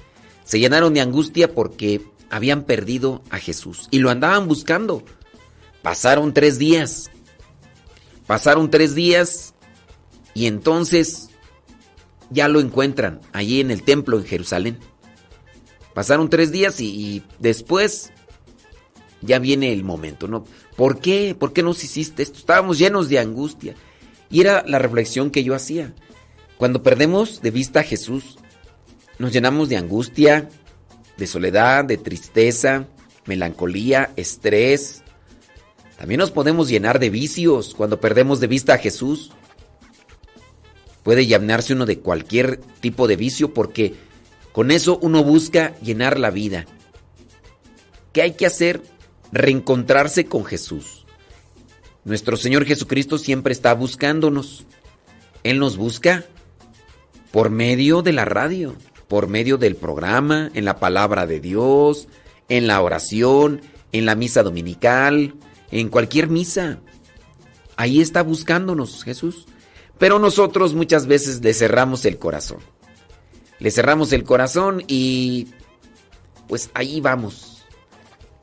Se llenaron de angustia porque habían perdido a Jesús y lo andaban buscando. Pasaron tres días. Pasaron tres días y entonces ya lo encuentran allí en el templo en Jerusalén. Pasaron tres días y, y después ya viene el momento, ¿no? ¿Por qué? ¿Por qué nos hiciste esto? Estábamos llenos de angustia. Y era la reflexión que yo hacía. Cuando perdemos de vista a Jesús, nos llenamos de angustia, de soledad, de tristeza, melancolía, estrés. También nos podemos llenar de vicios cuando perdemos de vista a Jesús. Puede llenarse uno de cualquier tipo de vicio porque con eso uno busca llenar la vida. ¿Qué hay que hacer? Reencontrarse con Jesús. Nuestro Señor Jesucristo siempre está buscándonos. Él nos busca por medio de la radio, por medio del programa, en la palabra de Dios, en la oración, en la misa dominical, en cualquier misa. Ahí está buscándonos Jesús. Pero nosotros muchas veces le cerramos el corazón. Le cerramos el corazón y pues ahí vamos.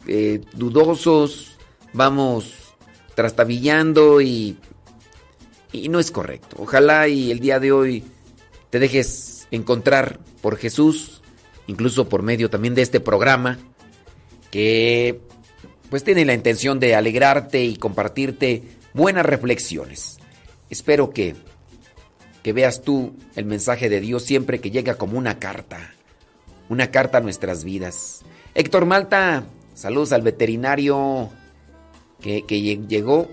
Eh, dudosos, vamos trastabillando y, y no es correcto. Ojalá y el día de hoy te dejes encontrar por Jesús, incluso por medio también de este programa, que pues tiene la intención de alegrarte y compartirte buenas reflexiones. Espero que, que veas tú el mensaje de Dios siempre que llega como una carta, una carta a nuestras vidas. Héctor Malta, saludos al veterinario que, que llegó.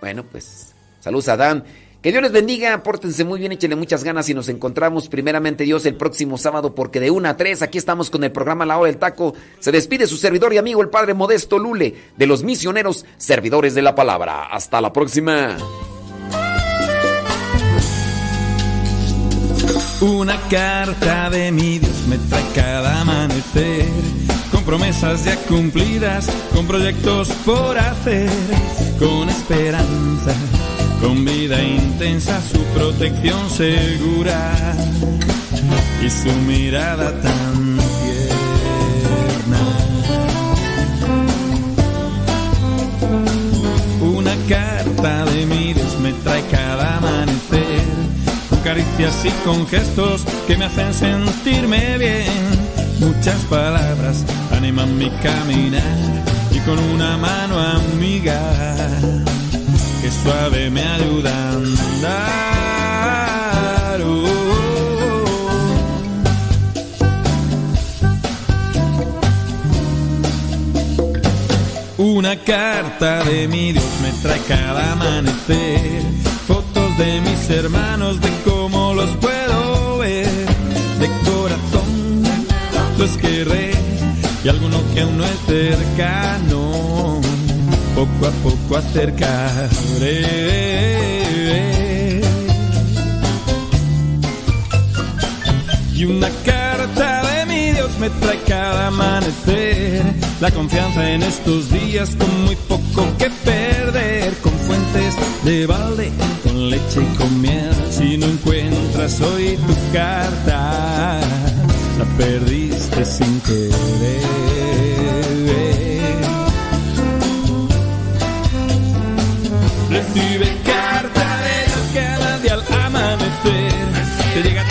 Bueno, pues saludos a Dan. Que Dios les bendiga, pórtense muy bien, échenle muchas ganas y nos encontramos primeramente Dios el próximo sábado porque de 1 a 3 aquí estamos con el programa La Hora del Taco. Se despide su servidor y amigo el Padre Modesto Lule de los misioneros servidores de la palabra. Hasta la próxima. Una carta de mi Dios me trae cada amanecer, con promesas ya cumplidas, con proyectos por hacer, con esperanza con vida intensa, su protección segura y su mirada tan tierna. Una carta de mi Dios me trae cada amanecer, con caricias y con gestos que me hacen sentirme bien. Muchas palabras animan mi caminar y con una mano amiga que suave me ayuda a andar. Oh. Una carta de mi Dios me trae cada amanecer, fotos de mis hermanos, de cómo los puedo ver, de corazón los querré y alguno que aún no es cercano poco a poco acercaré. Y una carta de mi Dios me trae cada amanecer, la confianza en estos días con muy poco que perder, con fuentes de balde, con leche y con miel. Si no encuentras hoy tu carta, la perdiste sin querer. Recibe carta de los que al amanecer te llega